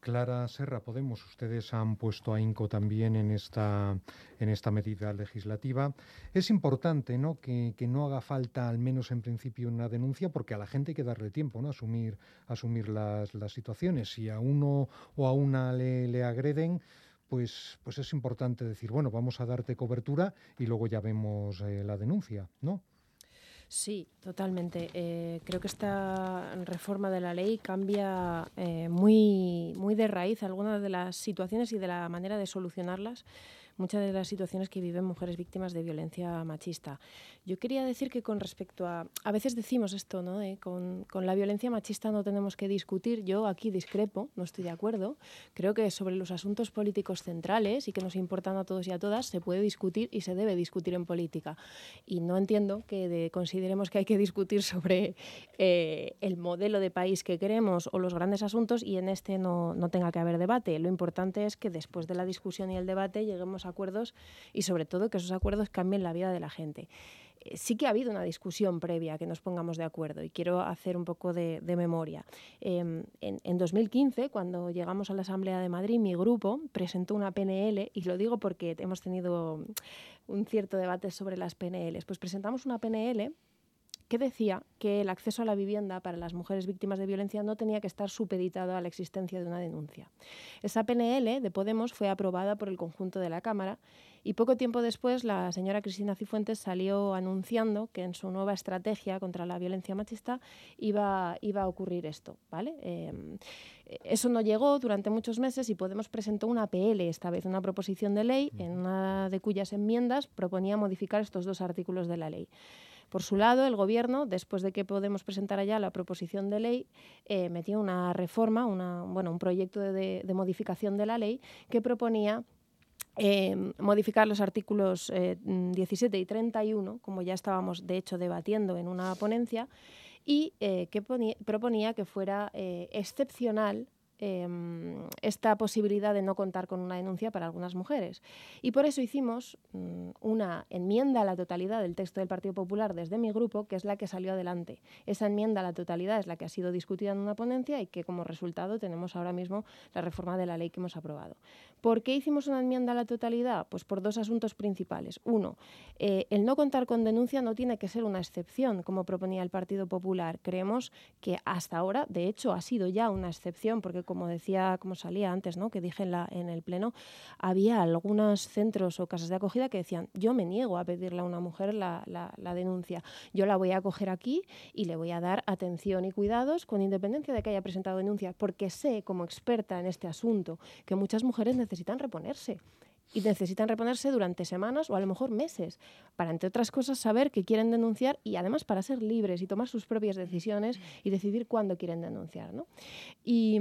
Clara Serra, Podemos, ustedes han puesto a INCO también en esta, en esta medida legislativa. Es importante ¿no? Que, que no haga falta, al menos en principio, una denuncia, porque a la gente hay que darle tiempo ¿no? asumir, asumir las, las situaciones. Si a uno o a una le, le agreden, pues, pues es importante decir, bueno, vamos a darte cobertura y luego ya vemos eh, la denuncia, ¿no? Sí, totalmente. Eh, creo que esta reforma de la ley cambia eh, muy, muy de raíz algunas de las situaciones y de la manera de solucionarlas, muchas de las situaciones que viven mujeres víctimas de violencia machista. Yo quería decir que con respecto a... A veces decimos esto, ¿no? Eh, con, con la violencia machista no tenemos que discutir. Yo aquí discrepo, no estoy de acuerdo. Creo que sobre los asuntos políticos centrales y que nos importan a todos y a todas se puede discutir y se debe discutir en política. Y no entiendo que de- consideremos que hay que discutir sobre eh, el modelo de país que queremos o los grandes asuntos y en este no, no tenga que haber debate. Lo importante es que después de la discusión y el debate lleguemos a acuerdos y sobre todo que esos acuerdos cambien la vida de la gente. eh, sí que ha habido una discusión previa que nos pongamos de acuerdo y quiero hacer un poco de, memoria. Em, en, en, 2015, cuando llegamos a la Asamblea de Madrid, mi grupo presentó una PNL, y lo digo porque hemos tenido un cierto debate sobre las PNLs, pues presentamos una PNL que decía que el acceso a la vivienda para las mujeres víctimas de violencia no tenía que estar supeditado a la existencia de una denuncia. Esa PNL de Podemos fue aprobada por el conjunto de la Cámara y poco tiempo después la señora Cristina Cifuentes salió anunciando que en su nueva estrategia contra la violencia machista iba, iba a ocurrir esto. ¿vale? Em, eso no llegó durante muchos meses y Podemos presentó una PL, esta vez una proposición de ley, en una de cuyas enmiendas proponía modificar estos dos artículos de la ley. Por su lado, el Gobierno, después de que Podemos presentar allá la proposición de ley, eh, metió una reforma, bueno, un proyecto de, modificación de la ley que proponía eh, modificar los artículos 17 eh, y 31, como ya estábamos de hecho debatiendo en una ponencia, y que proponía que fuera excepcional Em, esta posibilidad de no contar con una denuncia para algunas mujeres. Y por eso hicimos mm, una enmienda a la totalidad del texto del Partido Popular desde mi grupo, que es la que salió adelante. Esa enmienda a la totalidad es la que ha sido discutida en una ponencia y que como resultado tenemos ahora mismo la reforma de la ley que hemos aprobado. ¿Por qué hicimos una enmienda a la totalidad? Pues por dos asuntos principales. Uno, eh, el no contar con denuncia no tiene que ser una excepción, como proponía el Partido Popular. Creemos que hasta ahora, de hecho, ha sido ya una excepción, porque como decía, como salía antes, ¿no? que dije en, el Pleno, había algunos centros o casas de acogida que decían, yo me niego a pedirle a una mujer la, la, denuncia, yo la voy a acoger aquí y le voy a dar atención y cuidados con independencia de que haya presentado denuncia, porque sé, como experta en este asunto, que muchas mujeres necesitan reponerse y necesitan reponerse durante semanas o a lo mejor meses para, entre otras cosas, saber que quieren denunciar y además para ser libres y tomar sus propias decisiones y decidir cuándo quieren denunciar. ¿no? Y,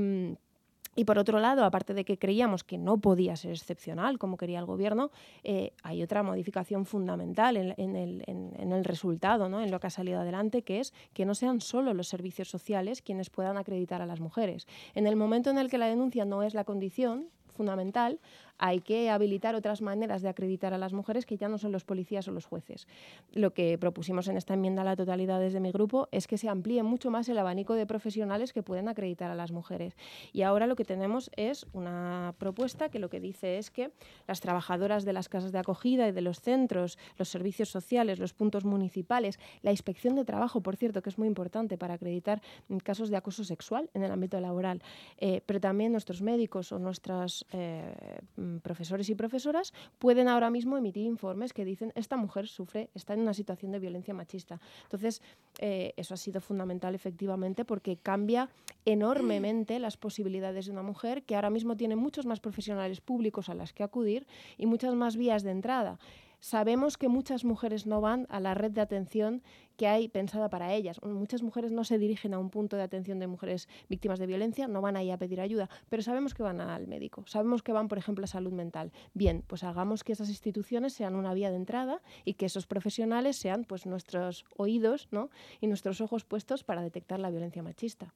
y por otro lado, aparte de que creíamos que no podía ser excepcional, como quería el Gobierno, eh, hay otra modificación fundamental en, el, en, el, resultado, ¿no? en lo que ha salido adelante, que es que no sean solo los servicios sociales quienes puedan acreditar a las mujeres. En el momento en el que la denuncia no es la condición, fundamental, hay que habilitar otras maneras de acreditar a las mujeres que ya no son los policías o los jueces. Lo que propusimos en esta enmienda la totalidad desde mi grupo es que se amplíe mucho más el abanico de profesionales que pueden acreditar a las mujeres. Y ahora lo que tenemos es una propuesta que lo que dice es que las trabajadoras de las casas de acogida y de los centros, los servicios sociales, los puntos municipales, la inspección de trabajo, por cierto, que es muy importante para acreditar casos de acoso sexual en el ámbito laboral, eh, pero también nuestros médicos o nuestras eh, profesores y profesoras pueden ahora mismo emitir informes que dicen esta mujer sufre, está en una situación de violencia machista. Entonces, eh, eso ha sido fundamental efectivamente porque cambia enormemente las posibilidades de una mujer que ahora mismo tiene muchos más profesionales públicos a las que acudir y muchas más vías de entrada. Sabemos que muchas mujeres no van a la red de atención que hay pensada para ellas. Muchas mujeres no se dirigen a un punto de atención de mujeres víctimas de violencia, no van ahí a pedir ayuda, pero sabemos que van al médico, sabemos que van, por ejemplo, a salud mental. Bien, pues hagamos que esas instituciones sean una vía de entrada y que esos profesionales sean pues nuestros oídos ¿no? y nuestros ojos puestos para detectar la violencia machista.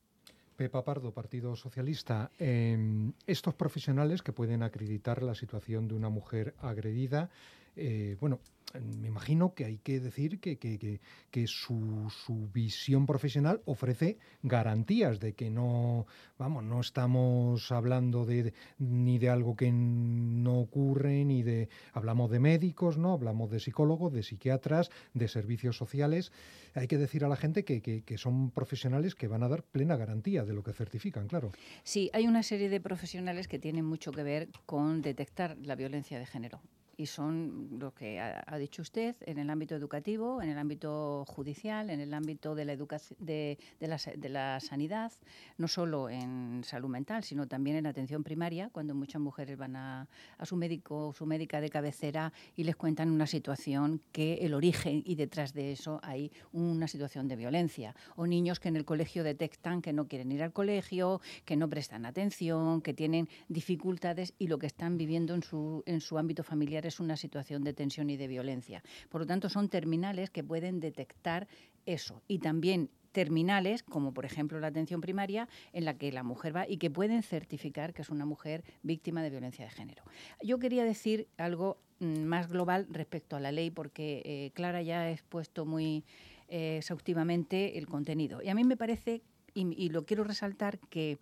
Pepa Pardo, Partido Socialista. Em, estos profesionales que pueden acreditar la situación de una mujer agredida, eh, bueno, me imagino que hay que decir que, que, su, su, visión profesional ofrece garantías de que no, vamos, no estamos hablando de, ni de algo que no ocurre, ni de, hablamos de médicos, ¿no? Hablamos de psicólogos, de psiquiatras, de servicios sociales. Hay que decir a la gente que, que son profesionales que van a dar plena garantía de lo que certifican, claro. Sí, hay una serie de profesionales que tienen mucho que ver con detectar la violencia de género y son lo que ha, dicho usted en el ámbito educativo, en el ámbito judicial, en el ámbito de la, de, de, la, de la sanidad, no solo en salud mental, sino también en atención primaria, cuando muchas mujeres van a, a su médico o su médica de cabecera y les cuentan una situación que el origen y detrás de eso hay una situación de violencia. O niños que en el colegio detectan que no quieren ir al colegio, que no prestan atención, que tienen dificultades y lo que están viviendo en su, en su ámbito familiar es una situación de tensión y de violencia. Por lo tanto, son terminales que pueden detectar eso. Y también terminales, como por ejemplo la atención primaria, en la que la mujer va y que pueden certificar que es una mujer víctima de violencia de género. Yo quería decir algo mm, más global respecto a la ley, porque eh, Clara ya ha expuesto muy eh, exhaustivamente el contenido. Y a mí me parece, y lo quiero resaltar, que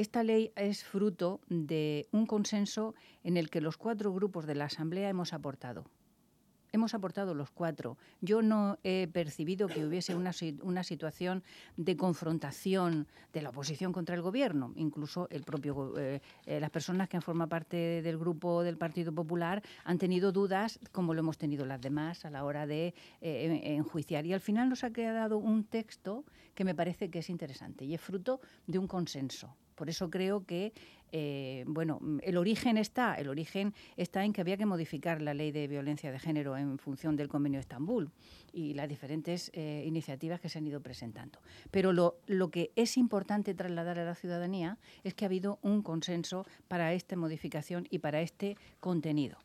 esta ley es fruto de un consenso en el que los cuatro grupos de la Asamblea hemos aportado hemos aportado los cuatro. Yo no he percibido que hubiese una, situación de confrontación de la oposición contra el gobierno. Incluso el propio, eh, eh, las personas que han formado parte del grupo del Partido Popular han tenido dudas, como lo hemos tenido las demás, a la hora de eh, enjuiciar. Y al final nos ha quedado un texto que me parece que es interesante y es fruto de un consenso. Por eso creo que eh, bueno, mm, el origen está, el origen está en que había que modificar la ley de violencia de género en función del convenio de Estambul y las diferentes eh, iniciativas que se han ido presentando. Pero lo, lo, que es importante trasladar a la ciudadanía es que ha habido un consenso para esta modificación y para este contenido.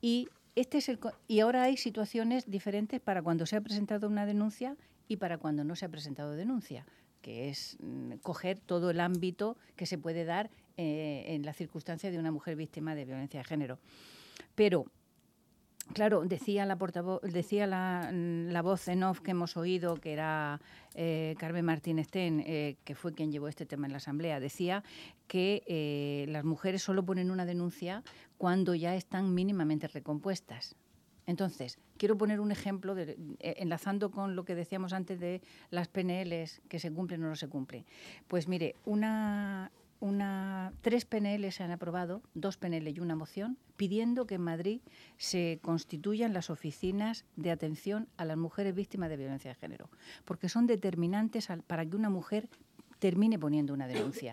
Y, este es el, y ahora hay situaciones diferentes para cuando se ha presentado una denuncia y para cuando no se ha presentado denuncia que es mm, coger todo el ámbito que se puede dar eh, en la circunstancia de una mujer víctima de violencia de género. Pero Claro, decía la portavoz, decía la, mm, la, voz en off que hemos oído, que era eh, Carmen Martínez Ten, eh, que fue quien llevó este tema en la Asamblea, decía que las mujeres solo ponen una denuncia cuando ya están mínimamente recompuestas. Entonces, quiero poner un ejemplo, de, enlazando con lo que decíamos antes de las PNLs, que se cumplen o no se cumplen. Pues mire, una una, tres PNL se han aprobado, dos PNL y una moción, pidiendo que en Madrid se constituyan las oficinas de atención a las mujeres víctimas de violencia de género, porque son determinantes para que una mujer termine poniendo una denuncia.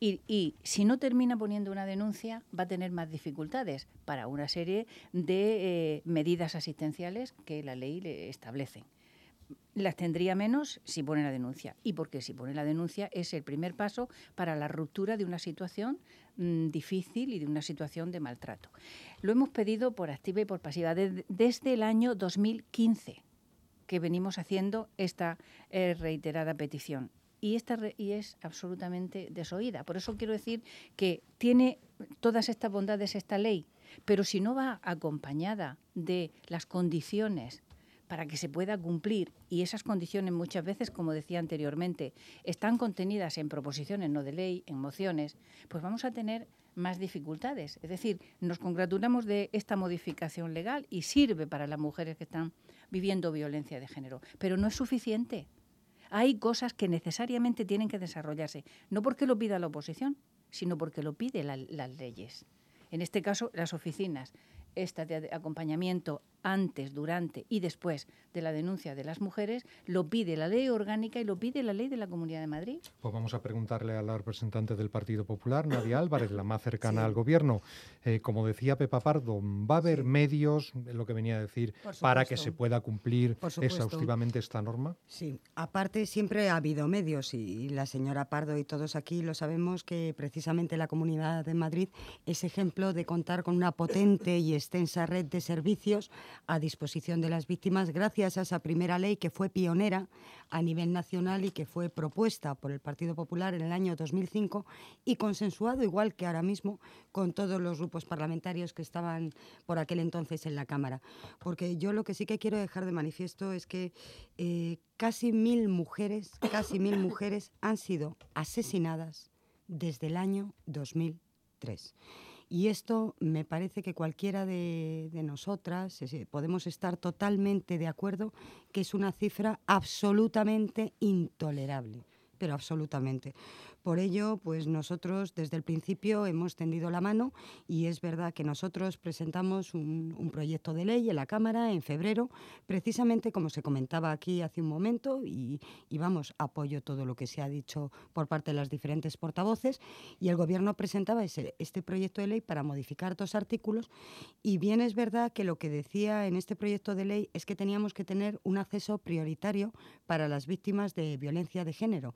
Y, si no termina poniendo una denuncia, va a tener más dificultades para una serie de eh, medidas asistenciales que la ley le establece las tendría menos si pone la denuncia. Y porque si pone la denuncia es el primer paso para la ruptura de una situación mm, difícil y de una situación de maltrato. Lo hemos pedido por activa y por pasiva desde el año 2015 que venimos haciendo esta eh, reiterada petición. Y, esta y es absolutamente desoída. Por eso quiero decir que tiene todas estas bondades esta ley, pero si no va acompañada de las condiciones para que se pueda cumplir y esas condiciones muchas veces, como decía anteriormente, están contenidas en proposiciones no de ley, en mociones, pues vamos a tener más dificultades. Es decir, nos congratulamos de esta modificación legal y sirve para las mujeres que están viviendo violencia de género, pero no es suficiente. Hay cosas que necesariamente tienen que desarrollarse, no porque lo pida la oposición, sino porque lo piden las leyes. En este caso, las oficinas esta de acompañamiento antes, durante y después de la denuncia de las mujeres, lo pide la ley orgánica y lo pide la ley de la Comunidad de Madrid. Pues vamos a preguntarle a la representante del Partido Popular, Nadia Álvarez, la más cercana al Gobierno. Eh, como decía Pepa Pardo, ¿va a haber medios, lo que venía a decir, para que se pueda cumplir exhaustivamente esta norma? Sí, aparte siempre ha habido medios y la señora Pardo y todos aquí lo sabemos que precisamente la Comunidad de Madrid es ejemplo de contar con una potente y extensa red de servicios a disposición de las víctimas gracias a esa primera ley que fue pionera a nivel nacional y que fue propuesta por el Partido Popular en el año 2005 y consensuado igual que ahora mismo con todos los grupos parlamentarios que estaban por aquel entonces en la Cámara. Porque yo lo que sí que quiero dejar de manifiesto es que eh, casi mil mujeres, casi mil mujeres han sido asesinadas desde el año 2003. Y esto me parece que cualquiera de, nosotras podemos estar totalmente de acuerdo que es una cifra absolutamente intolerable, pero absolutamente. Por ello, pues nosotros desde el principio hemos tendido la mano y es verdad que nosotros presentamos un, proyecto de ley en la Cámara en febrero, precisamente como se comentaba aquí hace un momento y, vamos, apoyo todo lo que se ha dicho por parte de las diferentes portavoces y el Gobierno presentaba ese, este proyecto de ley para modificar dos artículos y bien es verdad que lo que decía en este proyecto de ley es que teníamos que tener un acceso prioritario para las víctimas de violencia de género.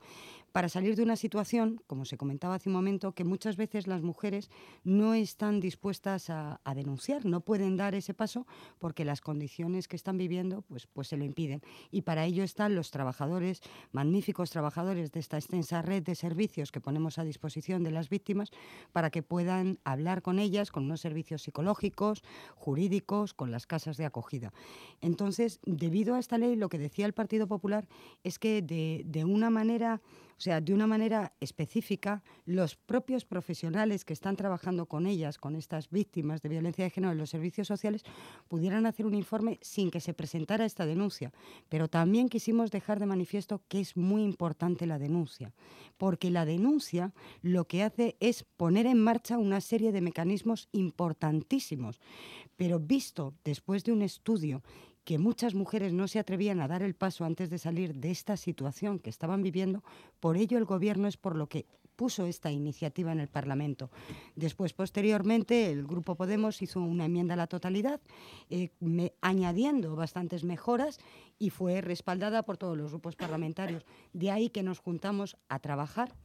Para salir de una situación, como se comentaba hace un momento, que muchas veces las mujeres no están dispuestas a, denunciar, no pueden dar ese paso porque las condiciones que están viviendo pues, pues se lo impiden. Y para ello están los trabajadores, magníficos trabajadores de esta extensa red de servicios que ponemos a disposición de las víctimas para que puedan hablar con ellas, con unos servicios psicológicos, jurídicos, con las casas de acogida. Entonces, debido a esta ley, lo que decía el Partido Popular es que de, de una manera sea, de una manera específica, los propios profesionales que están trabajando con ellas, con estas víctimas de violencia de género en los servicios sociales, pudieran hacer un informe sin que se presentara esta denuncia. Pero también quisimos dejar de manifiesto que es muy importante la denuncia, porque la denuncia lo que hace es poner en marcha una serie de mecanismos importantísimos. Pero visto después de un estudio que muchas mujeres no se atrevían a dar el paso antes de salir de esta situación que estaban viviendo, por ello el Gobierno es por lo que puso esta iniciativa en el Parlamento. Después, posteriormente, el Grupo Podemos hizo una enmienda a la totalidad, eh, añadiendo bastantes mejoras y fue respaldada por todos los grupos parlamentarios. De ahí que nos juntamos a trabajar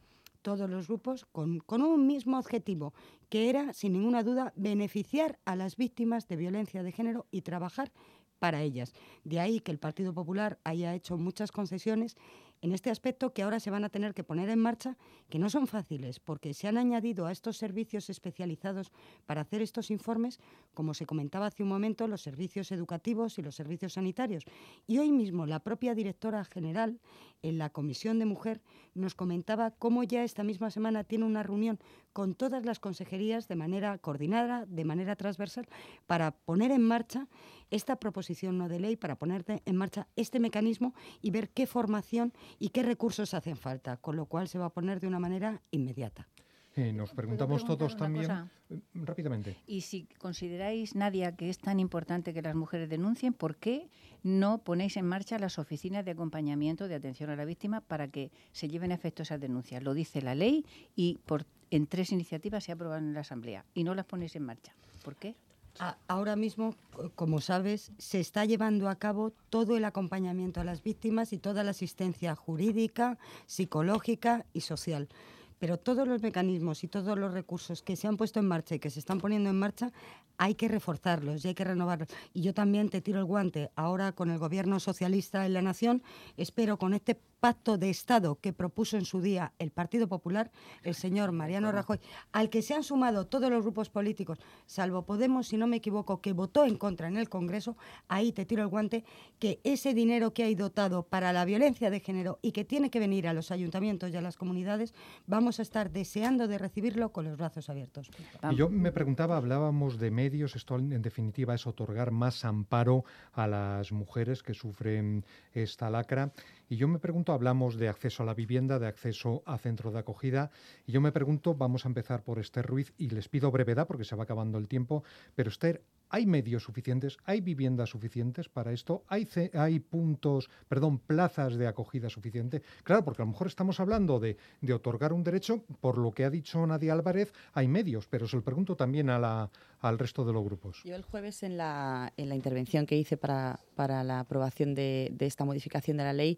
todos los grupos con, con, un mismo objetivo, que era, sin ninguna duda, beneficiar a las víctimas de violencia de género y trabajar para ellas. De ahí que el Partido Popular haya hecho muchas concesiones en este aspecto que ahora se van a tener que poner en marcha, que no son fáciles, porque se han añadido a estos servicios especializados para hacer estos informes, como se comentaba hace un momento, los servicios educativos y los servicios sanitarios. Y hoy mismo la propia directora general en la Comisión de Mujer nos comentaba cómo ya esta misma semana tiene una reunión con todas las consejerías de manera coordinada, de manera transversal, para poner en marcha esta proposición no de ley, para poner en marcha este mecanismo y ver qué formación y qué recursos hacen falta, con lo cual se va a poner de una manera inmediata. Eh, nos preguntamos todos también eh, rápidamente. Y si consideráis, Nadia, que es tan importante que las mujeres denuncien, ¿por qué no ponéis en marcha las oficinas de acompañamiento de atención a la víctima para que se lleven a efecto esas denuncias? Lo dice la ley y por, en tres iniciativas se aprueban en la Asamblea y no las ponéis en marcha. ¿Por qué? Ahora mismo, como sabes, se está llevando a cabo todo el acompañamiento a las víctimas y toda la asistencia jurídica, psicológica y social. Pero todos los mecanismos y todos los recursos que se han puesto en marcha y que se están poniendo en marcha hay que reforzarlos y hay que renovarlos. Y yo también te tiro el guante ahora con el gobierno socialista en la nación. Espero con este pacto de Estado que propuso en su día el Partido Popular, el señor Mariano Rajoy, al que se han sumado todos los grupos políticos, salvo Podemos, si no me equivoco, que votó en contra en el Congreso, ahí te tiro el guante, que ese dinero que hay dotado para la violencia de género y que tiene que venir a los ayuntamientos y a las comunidades, vamos a estar deseando de recibirlo con los brazos abiertos. Y yo me preguntaba, hablábamos de medios, esto en definitiva es otorgar más amparo a las mujeres que sufren esta lacra. Y yo me pregunto, hablamos de acceso a la vivienda, de acceso a centro de acogida, y yo me pregunto, vamos a empezar por Esther Ruiz, y les pido brevedad porque se va acabando el tiempo, pero Esther, ¿hay medios suficientes? ¿Hay viviendas suficientes para esto? ¿Hay, puntos, perdón, plazas de acogida suficiente? Claro, porque a lo mejor estamos hablando de, otorgar un derecho, por lo que ha dicho Nadia Álvarez, hay medios, pero se lo pregunto también al resto de los grupos. Yo el jueves en la, en la intervención que hice para, la aprobación de, esta modificación de la ley,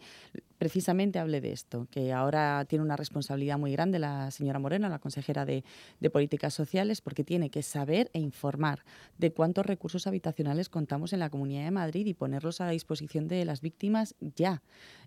precisamente hablé de esto, que ahora tiene una responsabilidad muy grande la señora Moreno, la consejera de, Políticas Sociales, porque tiene que saber e informar de recursos habitacionales contamos en la Comunidad de Madrid y ponerlos a disposición de las víctimas ya.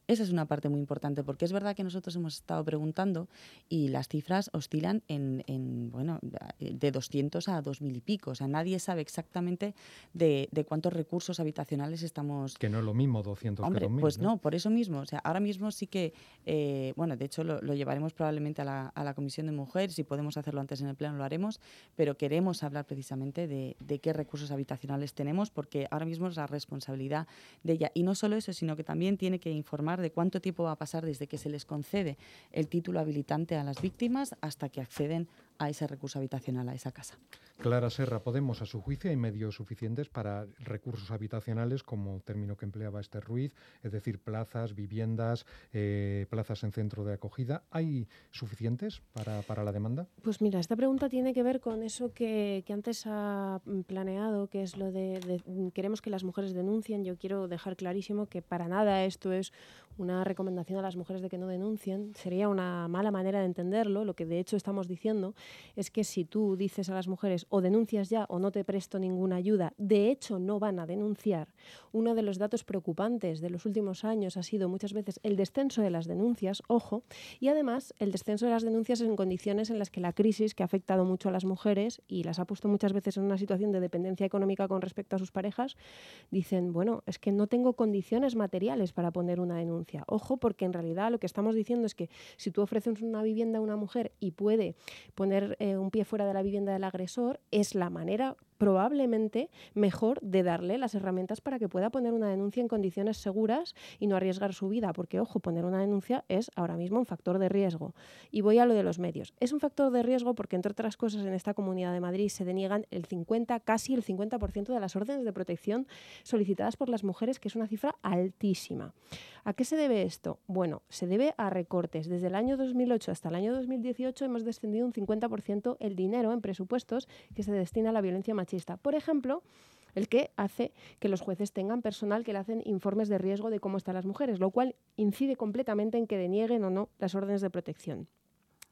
Esa es una parte muy importante, porque es verdad que nosotros hemos estado preguntando y las cifras oscilan en, en bueno, de 200 a 2.000 y pico. O sea, nadie sabe exactamente de, de, cuántos recursos habitacionales estamos... Que no es lo mismo 200 Hombre, que 2.000. Pues ¿no? por eso mismo. O sea, ahora mismo sí que, eh, bueno, de hecho lo, lo llevaremos probablemente a la, a la, Comisión de Mujeres, si podemos hacerlo antes en el Pleno lo haremos, pero queremos hablar precisamente de, de qué recursos habitacionales tenemos, porque ahora mismo es la responsabilidad de ella. Y no solo eso, sino que también tiene que informar de cuánto tiempo va a pasar desde que se les concede el título habilitante a las víctimas hasta que acceden a ese recurso habitacional, a esa casa. Clara Serra, ¿Podemos, a su juicio, hay medios suficientes para recursos habitacionales, como término que empleaba Esther Ruiz, es decir, plazas, viviendas, eh, plazas en centro de acogida? ¿Hay suficientes para, para, la demanda? Pues mira, esta pregunta tiene que ver con eso que, que antes ha planeado, que es lo de, de, queremos que las mujeres denuncien. Yo quiero dejar clarísimo que para nada esto es una recomendación a las mujeres de que no denuncien, sería una mala manera de entenderlo. Lo que de hecho estamos diciendo es que si tú dices a las mujeres o denuncias ya o no te presto ninguna ayuda, de hecho no van a denunciar. Uno de los datos preocupantes de los últimos años ha sido muchas veces el descenso de las denuncias, ojo, y además el descenso de las denuncias en condiciones en las que la crisis que ha afectado mucho a las mujeres y las ha puesto muchas veces en una situación de dependencia económica con respecto a sus parejas, dicen, bueno, es que no tengo condiciones materiales para poner una denuncia. Ojo, porque en realidad lo que estamos diciendo es que si tú ofreces una vivienda a una mujer y puede poner eh, un pie fuera de la vivienda del agresor, es la manera probablemente mejor de darle las herramientas para que pueda poner una denuncia en condiciones seguras y no arriesgar su vida, porque ojo, poner una denuncia es ahora mismo un factor de riesgo. Y voy a lo de los medios. Es un factor de riesgo porque, entre otras cosas, en esta comunidad de Madrid se deniegan el 50, casi el 50% de las órdenes de protección solicitadas por las mujeres, que es una cifra altísima. ¿A qué se debe esto? Bueno, se debe a recortes. Desde el año 2008 hasta el año 2018 hemos descendido un 50% el dinero en presupuestos que se destina a la violencia machista. Por ejemplo, el que hace que los jueces tengan personal que le hacen informes de riesgo de cómo están las mujeres, lo cual incide completamente en que denieguen o no las órdenes de protección.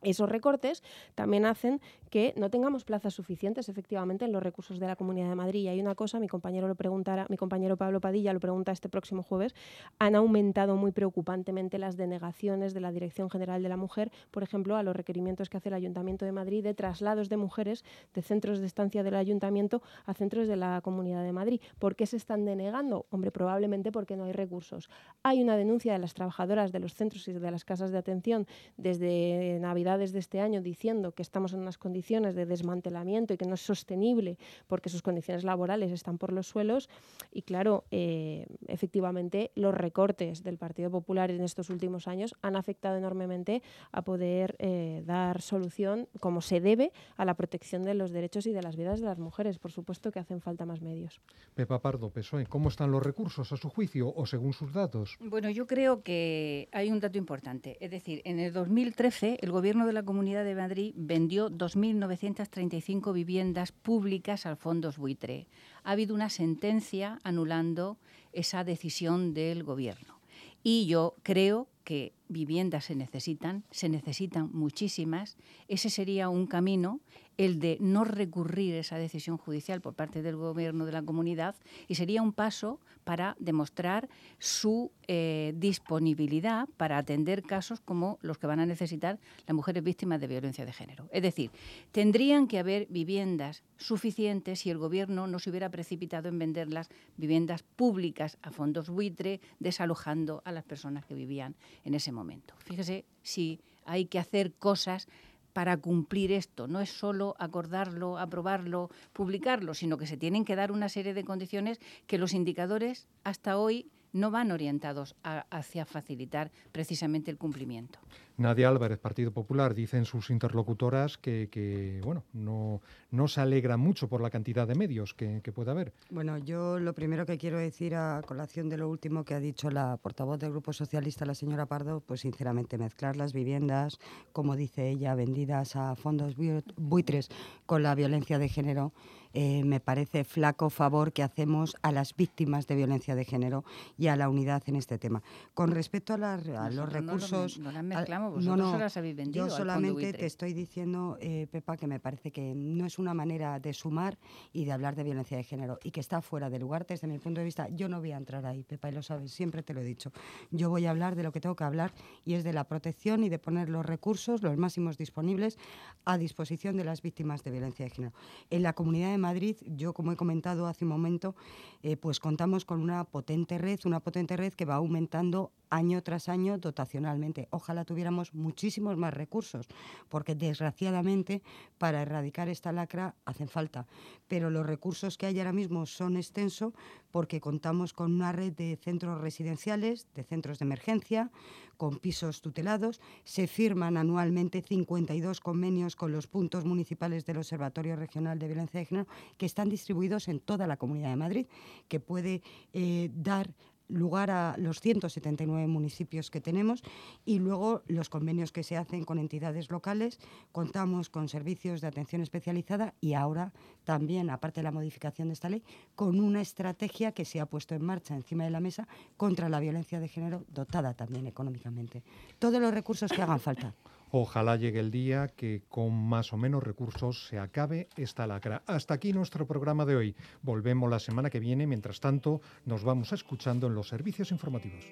Esos recortes también hacen que no tengamos plazas suficientes efectivamente en los recursos de la Comunidad de Madrid. Y hay una cosa, mi compañero lo preguntará, mi compañero Pablo Padilla lo pregunta este próximo jueves, han aumentado muy preocupantemente las denegaciones de la Dirección General de la Mujer, por ejemplo, a los requerimientos que hace el Ayuntamiento de Madrid de traslados de mujeres de centros de estancia del Ayuntamiento a centros de la Comunidad de Madrid. ¿Por qué se están denegando? Hombre, probablemente porque no hay recursos. Hay una denuncia de las trabajadoras de los centros y de las casas de atención desde Navidad de este año diciendo que estamos en unas condiciones de desmantelamiento y que no es sostenible porque sus condiciones laborales están por los suelos. Y claro, eh, efectivamente, los recortes del Partido Popular en estos últimos años han afectado enormemente a poder eh, dar solución como se debe a la protección de los derechos y de las vidas de las mujeres. Por supuesto que hacen falta más medios. Pepa Pardo, PSOE, ¿cómo están los recursos a su juicio o según sus datos? Bueno, yo creo que hay un dato importante. Es decir, en el 2013 el Gobierno de la Comunidad de Madrid vendió 2.935 viviendas públicas al fondos buitre. Ha habido una sentencia anulando esa decisión del Gobierno. Y yo creo que viviendas se necesitan, se necesitan muchísimas. Ese sería un camino el de no recurrir esa decisión judicial por parte del gobierno de la comunidad y sería un paso para demostrar su eh, disponibilidad para atender casos como los que van a necesitar las mujeres víctimas de violencia de género. Es decir, tendrían que haber viviendas suficientes si el gobierno no se hubiera precipitado en vender las viviendas públicas a fondos buitre, desalojando a las personas que vivían en ese momento. Fíjese si hay que hacer cosas para cumplir esto. No es solo acordarlo, aprobarlo, publicarlo, sino que se tienen que dar una serie de condiciones que los indicadores hasta hoy no van orientados hacia facilitar precisamente el cumplimiento. Nadia Álvarez, Partido Popular, dicen sus interlocutoras que, bueno, no, no se alegra mucho por la cantidad de medios que, que, puede haber. Bueno, yo lo primero que quiero decir a colación de lo último que ha dicho la portavoz del Grupo Socialista, la señora Pardo, pues sinceramente mezclar las viviendas, como dice ella, vendidas a fondos buitres con la violencia de género, eh, me parece flaco favor que hacemos a las víctimas de violencia de género y a la unidad en este tema. Con respecto a, los recursos... No, las mezclamos, vosotros las habéis vendido Yo solamente te estoy diciendo, eh, Pepa, que me parece que no es una manera de sumar y de hablar de violencia de género y que está fuera de lugar desde mi punto de vista. Yo no voy a entrar ahí, Pepa, y lo sabes, siempre te lo he dicho. Yo voy a hablar de lo que tengo que hablar y es de la protección y de poner los recursos, los máximos disponibles, a disposición de las víctimas de violencia de género. En la comunidad de Madrid, yo como he comentado hace un momento, eh, pues contamos con una potente red, una potente red que va aumentando año tras año dotacionalmente. Ojalá tuviéramos muchísimos más recursos, porque desgraciadamente para erradicar esta lacra hacen falta. Pero los recursos que hay ahora mismo son extensos porque contamos con una red de centros residenciales, de centros de emergencia, con pisos tutelados. Se firman anualmente 52 convenios con los puntos municipales del Observatorio Regional de Violencia de Género que están distribuidos en toda la Comunidad de Madrid, que puede eh, dar lugar a los 179 municipios que tenemos y luego los convenios que se hacen con entidades locales. Contamos con servicios de atención especializada y ahora también, aparte de la modificación de esta ley, con una estrategia que se ha puesto en marcha encima de la mesa contra la violencia de género, dotada también económicamente. Todos los recursos que hagan falta. Ojalá llegue el día que con más o menos recursos se acabe esta lacra. Hasta aquí nuestro programa de hoy. Volvemos la semana que viene. Mientras tanto, nos vamos escuchando en los servicios informativos.